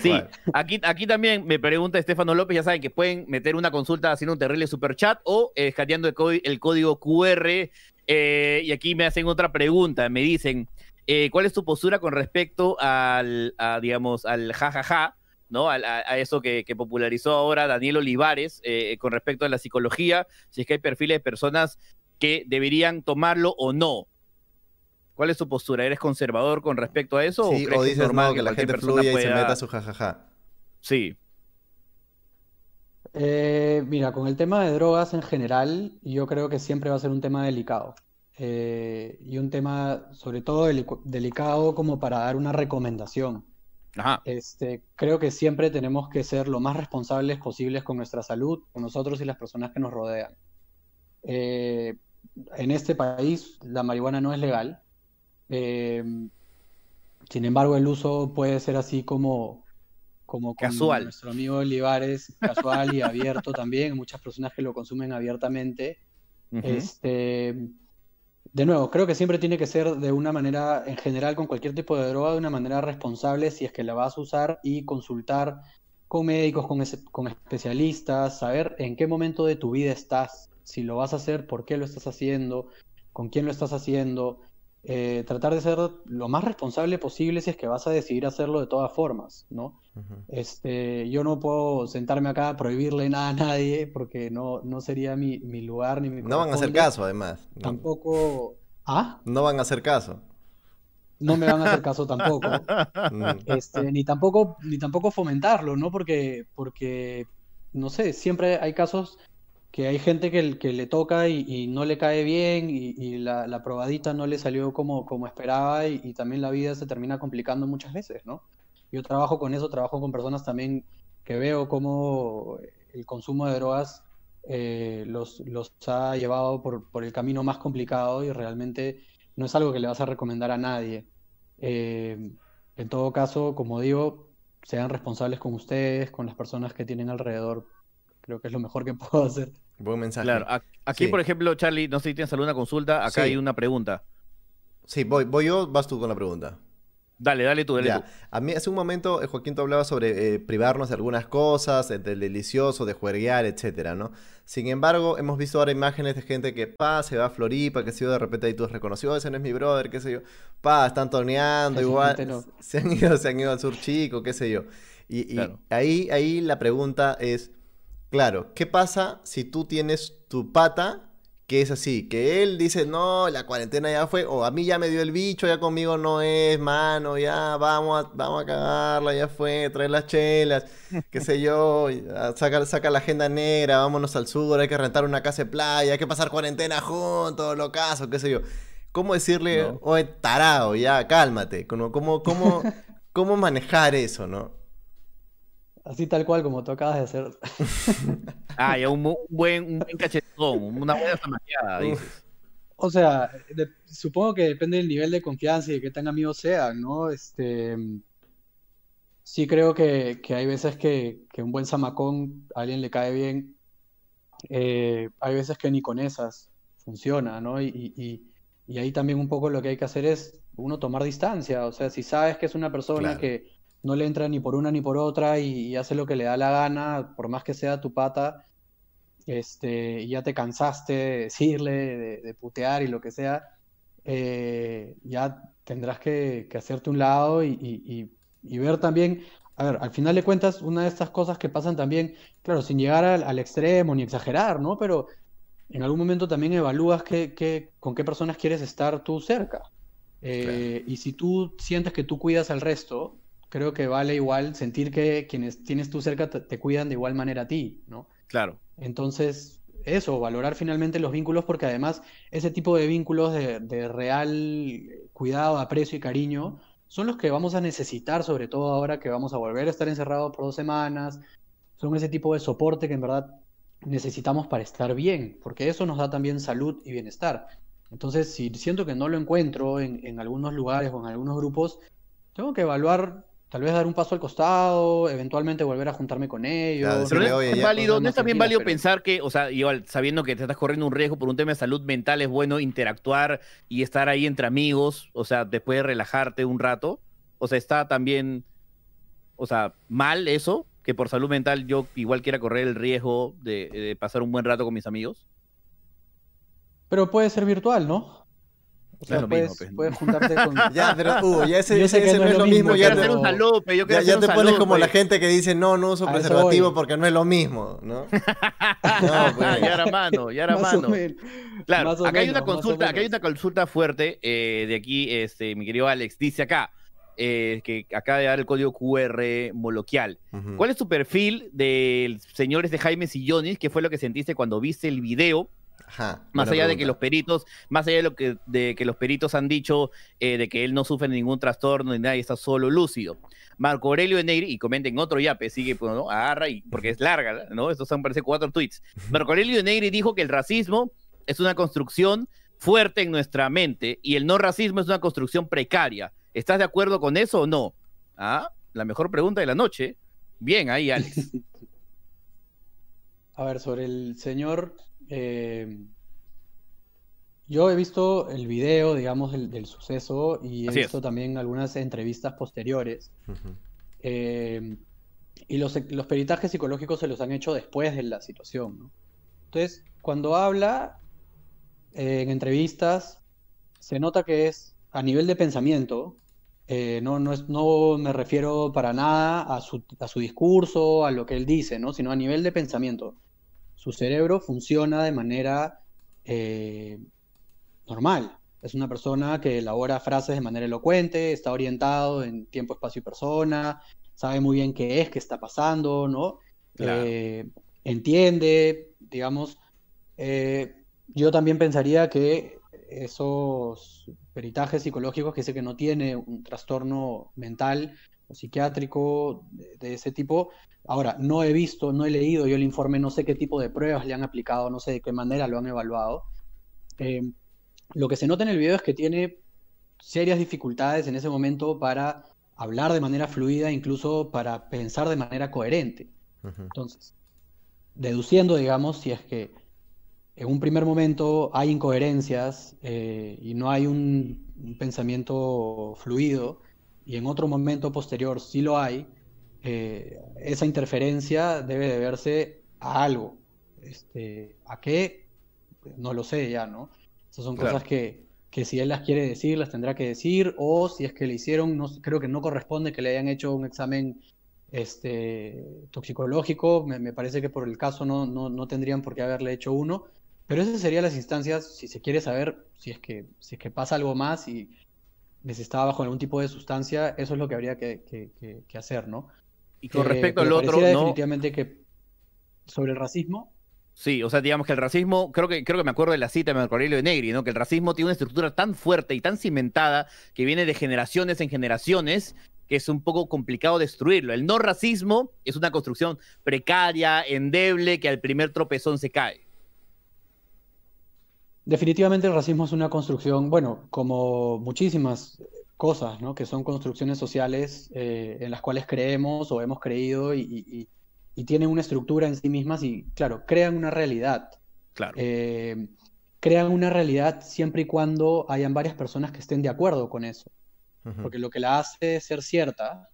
Sí, aquí, aquí también me pregunta Estefano López, ya saben que pueden meter una consulta haciendo un terrible super chat o eh, escaneando el, código QR. Eh, y aquí me hacen otra pregunta, me dicen, eh, ¿cuál es tu postura con respecto al, digamos, al jajaja? ¿no? A, eso que, popularizó ahora Daniel Olivares con respecto a la psicología, si es que hay perfiles de personas que deberían tomarlo o no. ¿Cuál es tu postura? ¿Eres conservador con respecto a eso? Sí, o, dices normal que, la gente fluya y se meta su jajaja. Sí. Eh, mira, con el tema de drogas en general, yo creo que siempre va a ser un tema delicado. Eh, y un tema, sobre todo, delicado como para dar una recomendación. Ajá. Este, creo que siempre tenemos que ser lo más responsables posibles con nuestra salud, con nosotros y las personas que nos rodean. Eh, en este país la marihuana no es legal, eh, sin embargo, el uso puede ser así como, como casual. nuestro amigo Olivares, casual y abierto también. Muchas personas que lo consumen abiertamente. Este, de nuevo, creo que siempre tiene que ser de una manera, en general, con cualquier tipo de droga, de una manera responsable si es que la vas a usar y consultar con médicos, con, con especialistas, saber en qué momento de tu vida estás, si lo vas a hacer, por qué lo estás haciendo, con quién lo estás haciendo, eh, tratar de ser lo más responsable posible si es que vas a decidir hacerlo de todas formas, ¿no? este, yo no puedo sentarme acá a prohibirle nada a nadie porque no, no sería mi, lugar ni mi... No van a hacer caso, además. Tampoco... ¿Ah? No van a hacer caso. No me van a hacer caso tampoco. Mm. este, ni tampoco, ni tampoco fomentarlo, ¿no? Porque, porque, no sé, siempre hay casos que hay gente que, le toca y, no le cae bien y, la, probadita no le salió como, como esperaba y, también la vida se termina complicando muchas veces, ¿no? Yo trabajo con eso, trabajo con personas también que veo cómo el consumo de drogas eh, los, los ha llevado por, por, el camino más complicado y realmente no es algo que le vas a recomendar a nadie. Eh, en todo caso, como digo, sean responsables con ustedes, con las personas que tienen alrededor Creo que es lo mejor que puedo hacer. Buen mensaje. Claro, aquí, por ejemplo, Charlie, no sé si tienes alguna consulta. Acá hay una pregunta. Sí, voy, voy yo, vas tú con la pregunta. Dale, dale tú, dale tú. A mí hace un momento eh, Joaquín tú hablaba sobre eh, privarnos de algunas cosas, del delicioso, de juerguear, etcétera, ¿no? Sin embargo, hemos visto ahora imágenes de gente que, pa, se va a Floripa, que se yo, de repente ahí tú reconoció, ese no es mi brother, qué sé yo, pa, están torneando, igual, se, han ido, se han ido al sur chico, qué sé yo. Y, y ahí, ahí la pregunta es, claro, ¿qué pasa si tú tienes tu pata que es así, que él dice, no, la cuarentena ya fue, o a mí ya me dio el bicho, ya conmigo no es, mano, ya vamos a, vamos a cagarla, ya fue, trae las chelas, qué sé yo, saca, saca la agenda negra, vámonos al sur, hay que rentar una casa de playa, hay que pasar cuarentena juntos, lo caso, qué sé yo. ¿Cómo decirle, oye, tarado, ya, cálmate? ¿Cómo, cómo, cómo, cómo manejar eso, no? Así tal cual como tú acabas de hacer. ah, ya un, buen, un buen cachetón, una buena zamaqueada, dices. O sea, supongo que depende del nivel de confianza y de qué tan amigos sean, ¿no? Este, sí creo que, hay veces que, un buen zamacón a alguien le cae bien. Eh, hay veces que ni con esas funciona, ¿no? Y, ahí también un poco lo que hay que hacer es uno tomar distancia. O sea, si sabes que es una persona que no le entra ni por una ni por otra y, hace lo que le da la gana, por más que sea tu pata, este, y ya te cansaste de decirle, de, putear y lo que sea, eh, ya tendrás que, hacerte un lado y, ver también, a ver, al final de cuentas, una de estas cosas que pasan también, claro, sin llegar al, extremo ni exagerar, ¿no? Pero en algún momento también evalúas que, con qué personas quieres estar tú cerca. Eh, y si tú sientes que tú cuidas al resto, creo que vale igual sentir que quienes tienes tú cerca te, cuidan de igual manera a ti, ¿no? Claro. Entonces, eso, valorar finalmente los vínculos, porque además ese tipo de vínculos de, real cuidado, aprecio y cariño son los que vamos a necesitar, sobre todo ahora que vamos a volver a estar encerrados por dos semanas. Son ese tipo de soporte que en verdad necesitamos para estar bien, porque eso nos da también salud y bienestar. Entonces, si siento que no lo encuentro en, en algunos lugares o en algunos grupos, tengo que evaluar Tal vez dar un paso al costado, eventualmente volver a juntarme con ellos. pero no, es, válido, no es también válido pensar que, o sea, igual sabiendo que te estás corriendo un riesgo por un tema de salud mental, es bueno interactuar y estar ahí entre amigos, o sea, después de relajarte un rato. O sea, está también, o sea, mal eso, que por salud mental yo igual quiera correr el riesgo de pasar un buen rato con mis amigos. Pero puede ser virtual, ¿no? O sea, puedes, mismo, puedes, juntarte con. Ya, pero uh, ya ese, ese, ese no, es lo mismo. Ya, te, un salope, yo ya, ya te pones como la gente que dice no, no uso preservativo porque no es lo mismo, ¿no? no pues. ya era mano, ya era mano. Claro, acá hay una consulta, acá hay una consulta fuerte eh, de aquí, este, mi querido Alex, dice acá. Eh, que acaba de dar el código QR moloquial. ¿Cuál es tu perfil de señores de Jaime Sillones? ¿Qué fue lo que sentiste cuando viste el video más allá de que los peritos, más allá de lo que, de que los peritos han dicho eh, de que él no sufre ningún trastorno ni nada y está solo lúcido. Marco Aurelio Negri, y comenten otro yape, sigue, pues, ¿no? agarra, y, porque es larga, ¿no? Estos son, parece, cuatro tweets. Marco Aurelio Negri dijo que el racismo es una construcción fuerte en nuestra mente y el no racismo es una construcción precaria. ¿Estás de acuerdo con eso o no? Ah, la mejor pregunta de la noche. Bien, ahí, Alex. A ver, sobre el señor eh, yo he visto el video, digamos, del, suceso y he visto también algunas entrevistas posteriores. Eh, y los, peritajes psicológicos se los han hecho después de la situación. Entonces, cuando habla eh, en entrevistas, se nota que es a nivel de pensamiento. no, no, es, no me refiero para nada a su, a su discurso, a lo que él dice, ¿no? sino a nivel de pensamiento su cerebro funciona de manera eh, normal. Es una persona que elabora frases de manera elocuente, está orientado en tiempo, espacio y persona, sabe muy bien qué es, qué está pasando, ¿no? Eh, entiende, digamos. Eh, yo también pensaría que esos peritajes psicológicos que sé que no tiene un trastorno mental psiquiátrico de ese tipo, Ahora, no he visto, no he leído yo el informe, no sé qué tipo de pruebas le han aplicado, no sé de qué manera lo han evaluado. Eh, lo que se nota en el video es que tiene serias dificultades en ese momento para hablar de manera fluida, incluso para pensar de manera coherente. Entonces, deduciendo, digamos, si es que en un primer momento hay incoherencias eh, y no hay un, pensamiento fluido, y en otro momento posterior sí lo hay, eh, esa interferencia debe deberse a algo. Este, ¿A qué? No lo sé ya, ¿no? Esas son cosas que, que si él las quiere decir, las tendrá que decir, o si es que le hicieron, no, creo que no corresponde que le hayan hecho un examen este, toxicológico, me, parece que por el caso no, no, no, tendrían por qué haberle hecho uno, pero esas serían las instancias, si se quiere saber si es que, si es que pasa algo más y les estaba bajo algún tipo de sustancia, eso es lo que habría que, que, hacer, ¿no? Y con respecto al otro, definitivamente que sobre el racismo, Sí, o sea, digamos que el racismo, creo que, creo que me acuerdo de la cita de Marco Aurelio de Negri, ¿no? Que el racismo tiene una estructura tan fuerte y tan cimentada que viene de generaciones en generaciones que es un poco complicado destruirlo. El no racismo es una construcción precaria, endeble, que al primer tropezón se cae. Definitivamente el racismo es una construcción, bueno, como muchísimas cosas, ¿no? Que son construcciones sociales eh, en las cuales creemos o hemos creído y y tienen una estructura en sí mismas y, claro, crean una realidad. Claro. Eh, crean una realidad siempre y cuando hayan varias personas que estén de acuerdo con eso. Porque lo que la hace ser cierta,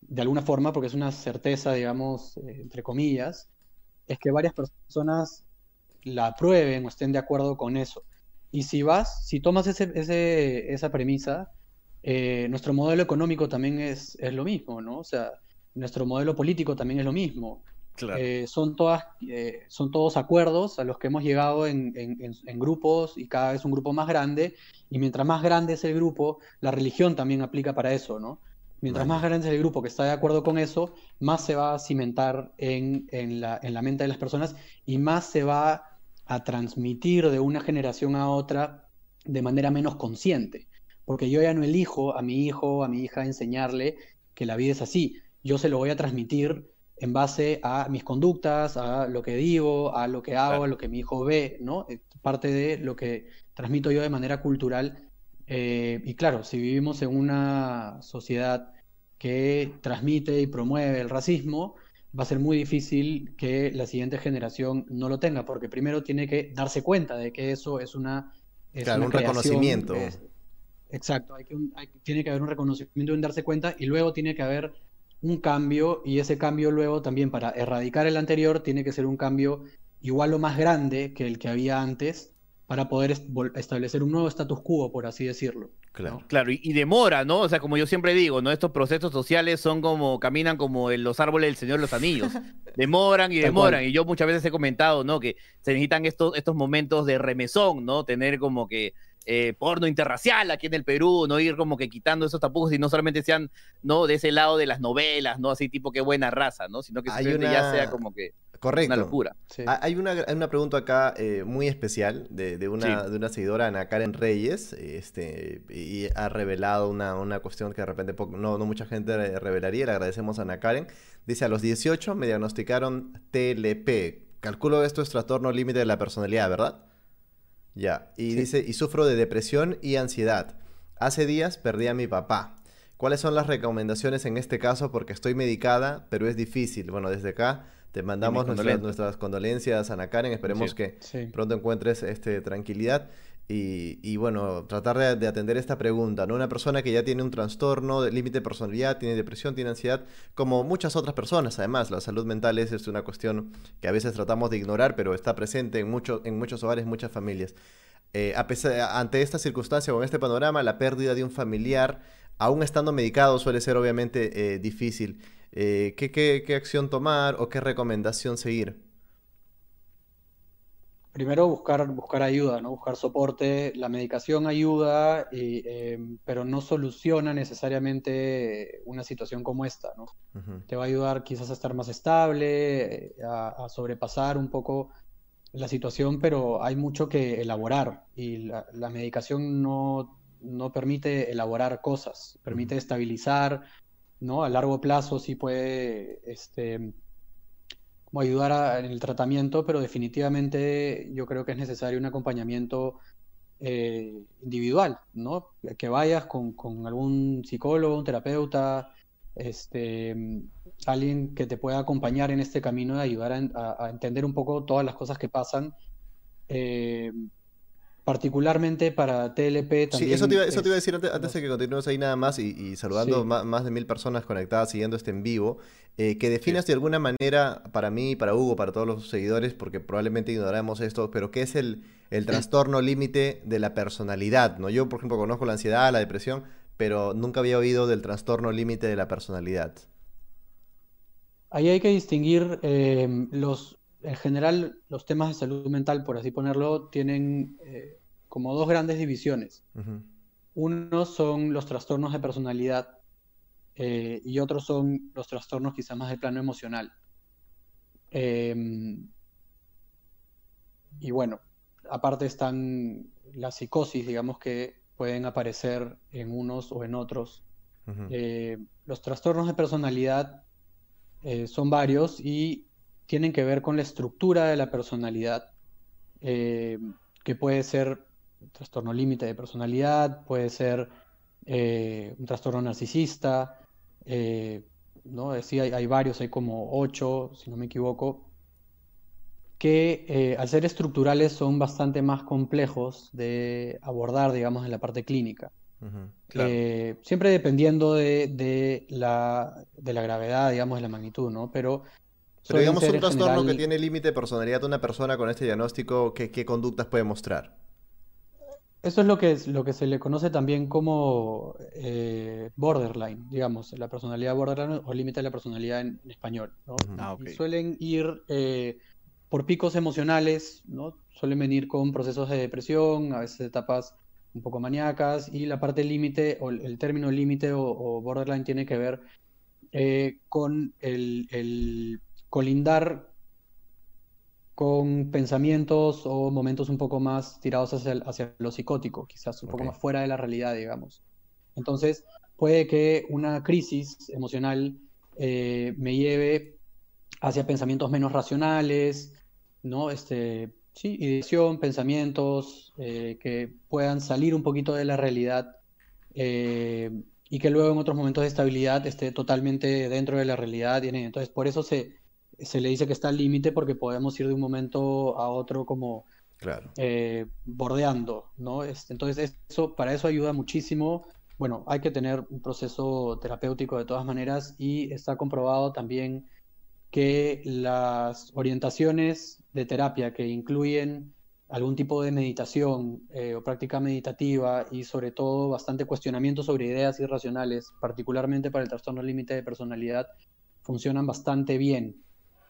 de alguna forma, porque es una certeza, digamos, eh, entre comillas, es que varias personas la aprueben o estén de acuerdo con eso. Y si vas, si tomas ese, esa premisa, eh, nuestro modelo económico también es, es, lo mismo, ¿no? O sea, nuestro modelo político también es lo mismo. Eh, son, todas, eh, son todos acuerdos a los que hemos llegado en, grupos y cada vez un grupo más grande. Y mientras más grande es el grupo, la religión también aplica para eso, ¿no? Mientras más grande es el grupo que está de acuerdo con eso, más se va a cimentar en, la, en la mente de las personas y más se va a transmitir de una generación a otra de manera menos consciente. Porque yo ya no elijo a mi hijo, a mi hija enseñarle que la vida es así yo se lo voy a transmitir en base a mis conductas, a lo que digo, a lo que hago, a lo que mi hijo ve, ¿no? Parte de lo que transmito yo de manera cultural. Eh, y claro, si vivimos en una sociedad que transmite y promueve el racismo, va a ser muy difícil que la siguiente generación no lo tenga, porque primero tiene que darse cuenta de que eso es una... claro, un reconocimiento. exacto, tiene que haber un reconocimiento en darse cuenta y luego tiene que haber un cambio y ese cambio luego también para erradicar el anterior tiene que ser un cambio igual o más grande que el que había antes para poder establecer un nuevo status quo, por así decirlo. Claro, claro y, demora, ¿no? O sea, como yo siempre digo, ¿no? Estos procesos sociales son como, caminan como en los árboles del Señor de los Anillos. Demoran y demoran. Y yo muchas veces he comentado, ¿no? Que se necesitan estos, estos momentos de remesón, ¿no? Tener como que eh, porno interracial aquí en el Perú, no ir como que quitando esos tapujos y no solamente sean, ¿no? De ese lado de las novelas, ¿no? Así tipo qué buena raza, ¿no? Sino que ya sea como que Correcto. una locura. Hay una, una, pregunta acá eh, muy especial de, de, una, de una seguidora, Ana Karen Reyes, este, y ha revelado una, una cuestión que de repente no, no mucha gente revelaría, le agradecemos a Ana Karen. Dice, a los 18 me diagnosticaron TLP. Calculo esto es trastorno límite de la personalidad, ¿verdad? Ya, y dice, y sufro de depresión y ansiedad. Hace días perdí a mi papá. ¿Cuáles son las recomendaciones en este caso? Porque estoy medicada, pero es difícil. Bueno, desde acá te mandamos nuestras, nuestras, condolencias, Ana Karen. Esperemos que pronto encuentres este, tranquilidad. Y, bueno, tratar de, atender esta pregunta, ¿no? Una persona que ya tiene un trastorno de límite de personalidad, tiene depresión, tiene ansiedad, como muchas otras personas, además, la salud mental es, una cuestión que a veces tratamos de ignorar, pero está presente en, mucho, en muchos hogares, muchas familias. Eh, a pesar, ante esta circunstancia o en este panorama, la pérdida de un familiar, aún estando medicado, suele ser obviamente eh, difícil. Eh, ¿qué, qué, qué acción tomar o qué recomendación seguir? primero buscar, buscar ayuda, ¿no? Buscar soporte. La medicación ayuda, em, pero no soluciona necesariamente una situación como esta, ¿no? Te va a ayudar quizás a estar más estable, a, sobrepasar un poco la situación, pero hay mucho que elaborar y la, medicación no, no, permite elaborar cosas, permite estabilizar, ¿no? A largo plazo sí puede este, ayudar en el tratamiento, pero definitivamente yo creo que es necesario un acompañamiento eh, individual, ¿no? Que vayas con, algún psicólogo, un terapeuta, este, alguien que te pueda acompañar en este camino de ayudar a, entender un poco todas las cosas que pasan. Eh, particularmente para TLP también. Sí, eso te iba, eso te iba a decir antes, de que continuemos ahí nada más y, saludando más, de mil personas conectadas siguiendo este en vivo, eh, que definas de alguna manera, para mí, para Hugo, para todos los seguidores, porque probablemente ignoramos esto, pero ¿qué es el, el trastorno límite de la personalidad? ¿no? Yo, por ejemplo, conozco la ansiedad, la depresión, pero nunca había oído del trastorno límite de la personalidad. Ahí hay que distinguir eh, los, en general, los temas de salud mental, por así ponerlo, tienen eh, como dos grandes divisiones. Uno son los trastornos de personalidad eh, y otros son los trastornos quizás más del plano emocional. Em, y bueno, aparte están las psicosis, digamos que pueden aparecer en unos o en otros. Eh, los trastornos de personalidad son varios y tienen que ver con la estructura de la personalidad, eh, que puede ser un trastorno límite de personalidad, puede ser eh, un trastorno narcisista, eh, ¿no? Sí, hay, varios, hay como ocho, si no me equivoco, que al ser estructurales son bastante más complejos de abordar, digamos, en la parte clínica. siempre dependiendo de, de, la, de, la, gravedad, digamos, de la magnitud, ¿no? Pero pero digamos un trastorno que tiene límite de personalidad de una persona con este diagnóstico, ¿qué, conductas puede mostrar? Eso es lo que, lo que se le conoce también como eh, borderline, digamos, la personalidad borderline o límite de la personalidad en, español. Ah, suelen ir eh, por picos emocionales, ¿no? suelen venir con procesos de depresión, a veces etapas un poco maníacas, y la parte límite, o el, término límite o, borderline tiene que ver eh, con el, colindar con pensamientos o momentos un poco más tirados hacia, lo psicótico, quizás un poco más fuera de la realidad, digamos. Entonces, puede que una crisis emocional eh, me lleve hacia pensamientos menos racionales, ¿no? Este, sí, ideación, pensamientos eh, que puedan salir un poquito de la realidad eh, y que luego en otros momentos de estabilidad esté totalmente dentro de la realidad. Entonces, por eso se, se le dice que está al límite porque podemos ir de un momento a otro como eh, bordeando, ¿no? Este, entonces, eso, para eso ayuda muchísimo. Bueno, hay que tener un proceso terapéutico de todas maneras y está comprobado también que las orientaciones de terapia que incluyen algún tipo de meditación eh, o práctica meditativa y sobre todo bastante cuestionamiento sobre ideas irracionales, particularmente para el trastorno límite de personalidad, funcionan bastante bien.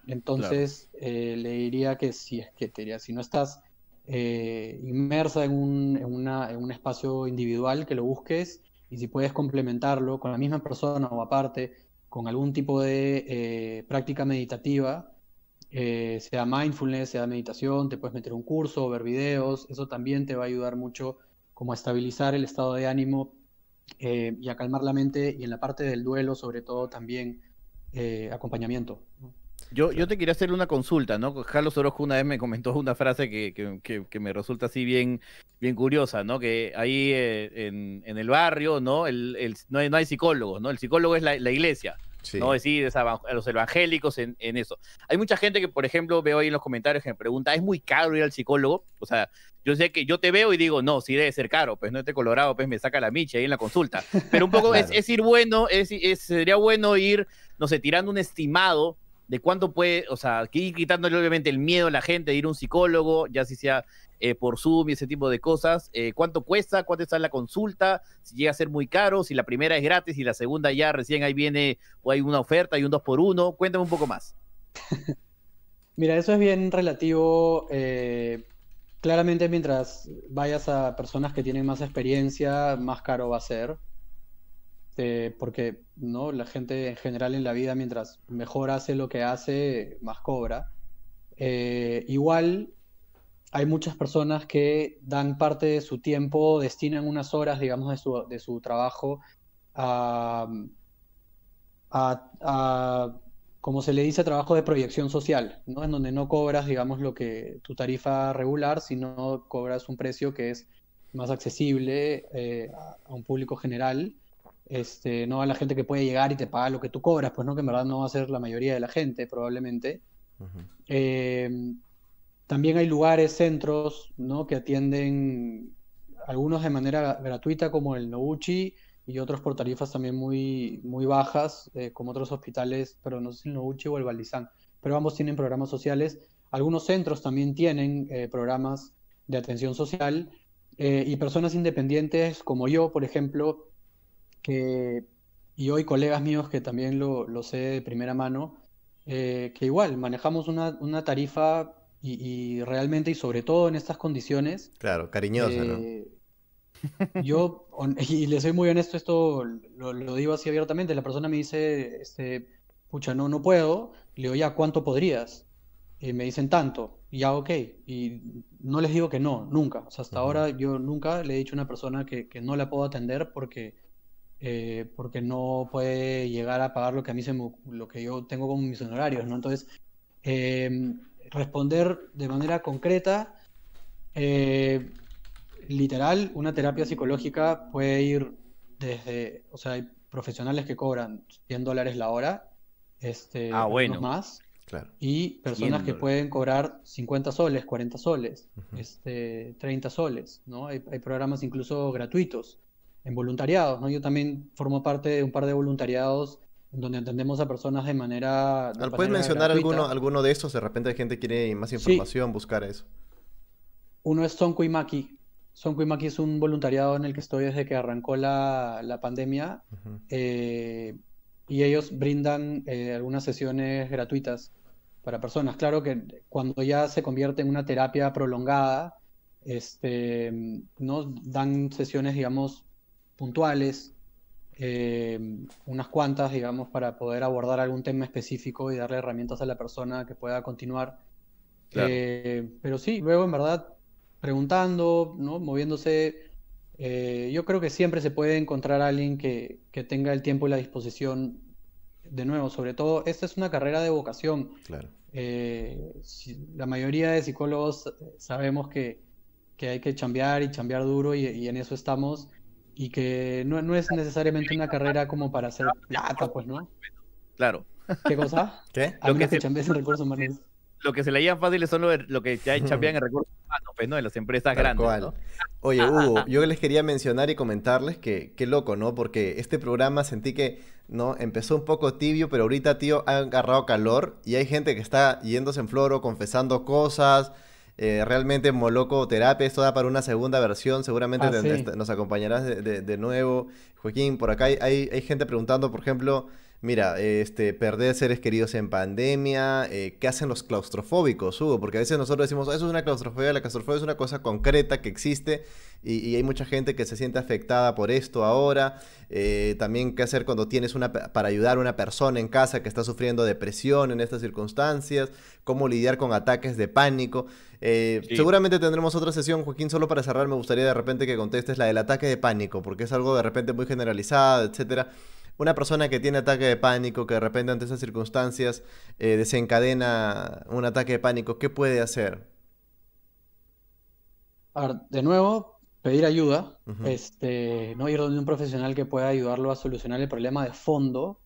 Entonces, eh, le diría que si es que te si no estás eh, inmersa en un, en, un espacio individual, que lo busques y si puedes complementarlo con la misma persona o aparte, con algún tipo de eh, práctica meditativa, sea mindfulness, sea meditación, te puedes meter un curso, ver videos, eso también te va a ayudar mucho como a estabilizar el estado de ánimo y a calmar la mente y en la parte del duelo sobre todo también acompañamiento. Yo, yo te quería hacer una consulta, ¿no? Carlos Orozco una vez me comentó una frase que, que, que, me resulta así bien, bien curiosa, ¿no? Que ahí eh, en, en, el barrio, ¿no? El, el, no, hay, no hay psicólogos, ¿no? El psicólogo es la, la iglesia. ¿no? Es decir, a los evangélicos en, en, eso. Hay mucha gente que, por ejemplo, veo ahí en los comentarios que me pregunta, ¿es muy caro ir al psicólogo? O sea, yo sé que yo te veo y digo, no, sí debe ser caro, pues no este colorado, pues me saca la micha ahí en la consulta. Pero un poco es, es, ir bueno, es, es, sería bueno ir, no sé, tirando un estimado de cuánto puede, o sea, ir quitándole obviamente el miedo a la gente de ir a un psicólogo, ya si sea eh, por Zoom y ese tipo de cosas, eh, cuánto cuesta, cuánto está la consulta, si llega a ser muy caro, si la primera es gratis y la segunda ya recién ahí viene o hay una oferta y un dos por uno, cuéntame un poco más. Mira, eso es bien relativo. Eh, claramente mientras vayas a personas que tienen más experiencia, más caro va a ser. Este, porque ¿no? la gente en general en la vida, mientras mejor hace lo que hace, más cobra. Eh, igual hay muchas personas que dan parte de su tiempo, destinan unas horas, digamos, de su, de su trabajo a, a, como se le dice, trabajo de proyección social, ¿no? En donde no cobras, digamos, lo que tu tarifa regular, sino cobras un precio que es más accesible eh, a un público general este, no a la gente que puede llegar y te paga lo que tú cobras, pues no, que en verdad no va a ser la mayoría de la gente, probablemente. Eh, también hay lugares, centros, ¿no? que atienden algunos de manera gratuita como el Noguchi y otros por tarifas también muy, muy bajas, eh, como otros hospitales, pero no sé si el Noguchi o el Balizán, pero ambos tienen programas sociales. Algunos centros también tienen eh, programas de atención social y personas independientes como yo, por ejemplo, que, y hoy colegas míos que también lo, lo sé de primera mano, que igual manejamos una, una tarifa y, realmente y sobre todo en estas condiciones. Claro, cariñosa, ¿no? Yo, y le soy muy honesto, esto lo, digo así abiertamente, la persona me dice, este, pucha, no, no puedo, le digo, ya, ¿cuánto podrías? Y me dicen tanto, y ya, ok, y no les digo que no, nunca, o sea, hasta ahora yo nunca le he dicho a una persona que, no la puedo atender porque, eh, porque no puede llegar a pagar lo que a mí se lo que yo tengo como mis honorarios, ¿no? Entonces, eh, responder de manera concreta, eh, literal, una terapia psicológica puede ir desde, o sea, hay profesionales que cobran 100 dólares la hora, este, ah, bueno. más, y personas que pueden cobrar 50 soles, 40 soles, este, 30 soles, ¿no? Hay, programas incluso gratuitos, en voluntariados, ¿no? Yo también formo parte de un par de voluntariados donde atendemos a personas de manera... ¿Puedes mencionar alguno, alguno de estos? De repente hay gente que quiere más información, buscar eso. Uno es Sonko Maki. Sonko Maki es un voluntariado en el que estoy desde que arrancó la, pandemia. Eh, y ellos brindan eh, algunas sesiones gratuitas para personas. Claro que cuando ya se convierte en una terapia prolongada, este, ¿no? dan sesiones, digamos, puntuales eh, unas cuantas, digamos, para poder abordar algún tema específico y darle herramientas a la persona que pueda continuar. Eh, pero sí, luego en verdad, preguntando, ¿no? moviéndose, eh, yo creo que siempre se puede encontrar a alguien que, que, tenga el tiempo y la disposición. De nuevo, sobre todo, esta es una carrera de vocación. Claro. la mayoría de psicólogos sabemos que, que, hay que chambear y chambear duro y, y en eso estamos y que no, no, es necesariamente una carrera como para hacer plata, pues, ¿no? Claro. ¿Qué cosa? ¿Qué? Lo que, se, en recursos humanos. Lo que se le fáciles son lo, que ya chambean en recursos humanos, pues, ¿no? En las empresas grandes, ¿no? Oye, Hugo, yo les quería mencionar y comentarles que qué loco, ¿no? Porque este programa sentí que, ¿no? Empezó un poco tibio, pero ahorita, tío, ha agarrado calor y hay gente que está yéndose en floro, confesando cosas, eh, realmente Moloco Terapia, esto da para una segunda versión, seguramente ah, nos acompañarás de, nuevo. Joaquín, por acá hay, hay, gente preguntando, por ejemplo, mira, este, perder seres queridos en pandemia, eh, ¿qué hacen los claustrofóbicos, Hugo? Porque a veces nosotros decimos, eso es una claustrofobia, la claustrofobia es una cosa concreta que existe y, hay mucha gente que se siente afectada por esto ahora. Eh, también qué hacer cuando tienes una para ayudar a una persona en casa que está sufriendo depresión en estas circunstancias, cómo lidiar con ataques de pánico. Eh, seguramente tendremos otra sesión, Joaquín, solo para cerrar me gustaría de repente que contestes la del ataque de pánico, porque es algo de repente muy generalizado, etcétera. Una persona que tiene ataque de pánico, que de repente ante esas circunstancias eh, desencadena un ataque de pánico, ¿qué puede hacer? de nuevo, pedir ayuda, este, no ir donde un profesional que pueda ayudarlo a solucionar el problema de fondo.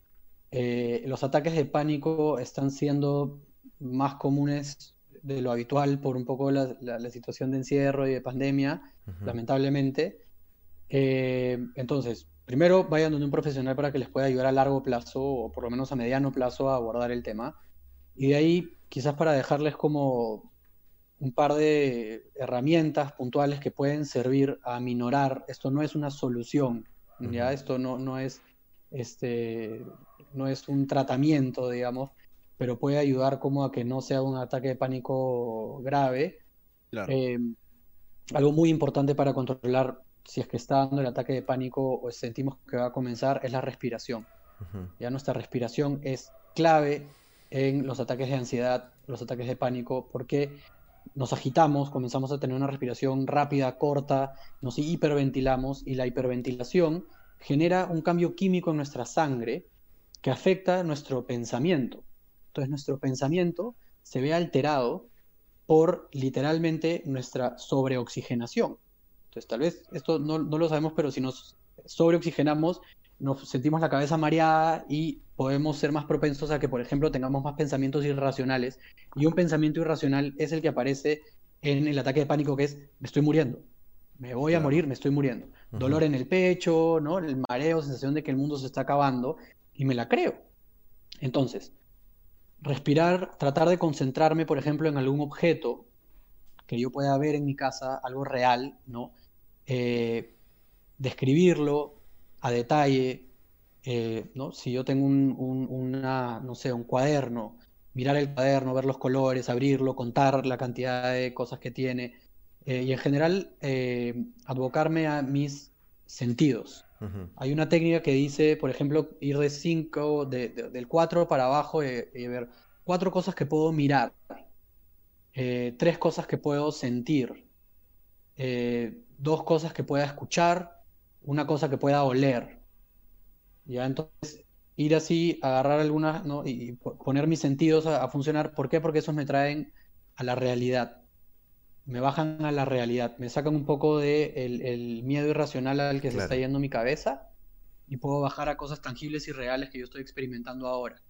Eh, los ataques de pánico están siendo más comunes de lo habitual por un poco la, situación de encierro y de pandemia, lamentablemente. Eh, entonces, primero vayan donde un profesional para que les pueda ayudar a largo plazo o por lo menos a mediano plazo a abordar el tema. Y de ahí, quizás para dejarles como un par de herramientas puntuales que pueden servir a minorar. Esto no es una solución, ya esto no, no es este no es un tratamiento, digamos, pero puede ayudar como a que no sea un ataque de pánico grave. Eh, algo muy importante para controlar si es que está dando el ataque de pánico o sentimos que va a comenzar es la respiración. Ya nuestra respiración es clave en los ataques de ansiedad, los ataques de pánico, porque nos agitamos, comenzamos a tener una respiración rápida, corta, nos hiperventilamos y la hiperventilación genera un cambio químico en nuestra sangre que afecta nuestro pensamiento. Entonces nuestro pensamiento se ve alterado por literalmente nuestra sobreoxigenación. Entonces tal vez esto no, lo sabemos, pero si nos sobreoxigenamos, nos sentimos la cabeza mareada y podemos ser más propensos a que, por ejemplo, tengamos más pensamientos irracionales. Y un pensamiento irracional es el que aparece en el ataque de pánico, que es, me estoy muriendo, me voy a morir, me estoy muriendo. Dolor en el pecho, ¿no? El mareo, sensación de que el mundo se está acabando, y me la creo. Entonces, respirar, tratar de concentrarme, por ejemplo, en algún objeto que yo pueda ver en mi casa, algo real, ¿no? Eh, describirlo a detalle, eh, ¿no? Si yo tengo un, una, no sé, un cuaderno, mirar el cuaderno, ver los colores, abrirlo, contar la cantidad de cosas que tiene, eh, y en general advocarme a mis sentidos. Hay una técnica que dice, por ejemplo, ir de 5, del 4 para abajo y ver cuatro cosas que puedo mirar, eh, tres cosas que puedo sentir, eh, dos cosas que pueda escuchar, una cosa que pueda oler. Ya, entonces ir así, agarrar algunas, ¿no? Y poner mis sentidos a, funcionar. ¿Por qué? Porque esos me traen a la realidad. Me bajan a la realidad, me sacan un poco de el, miedo irracional al que se está yendo mi cabeza y puedo bajar a cosas tangibles y reales que yo estoy experimentando ahora.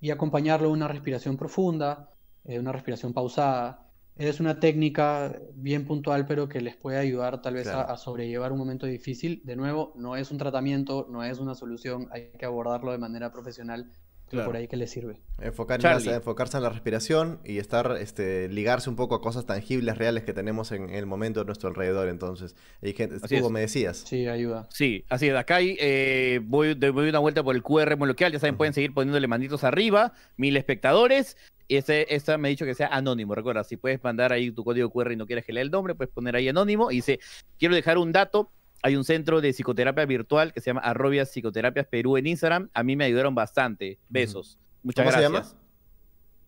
Y acompañarlo una respiración profunda, eh, una respiración pausada. Es una técnica bien puntual, pero que les puede ayudar tal vez a, sobrellevar un momento difícil. De nuevo, no es un tratamiento, no es una solución, hay que abordarlo de manera profesional. Por ahí que les sirve. Enfocar enfocarse en la respiración y estar, este, ligarse un poco a cosas tangibles, reales que tenemos en, el momento de nuestro alrededor. Entonces, y Hugo, me decías. Sí, ayuda. Sí, así es. Acá hay, eh, voy, voy una vuelta por el QR local. Ya saben, pueden seguir poniéndole manditos arriba. Mil espectadores. Y ese, esta me ha dicho que sea anónimo. Recuerda, si puedes mandar ahí tu código QR y no quieres que lea el nombre, puedes poner ahí anónimo. Y dice, quiero dejar un dato. Hay un centro de psicoterapia virtual que se llama Arrobias Psicoterapias Perú en Instagram. A mí me ayudaron bastante. Besos. Muchas ¿Cómo gracias. se llama?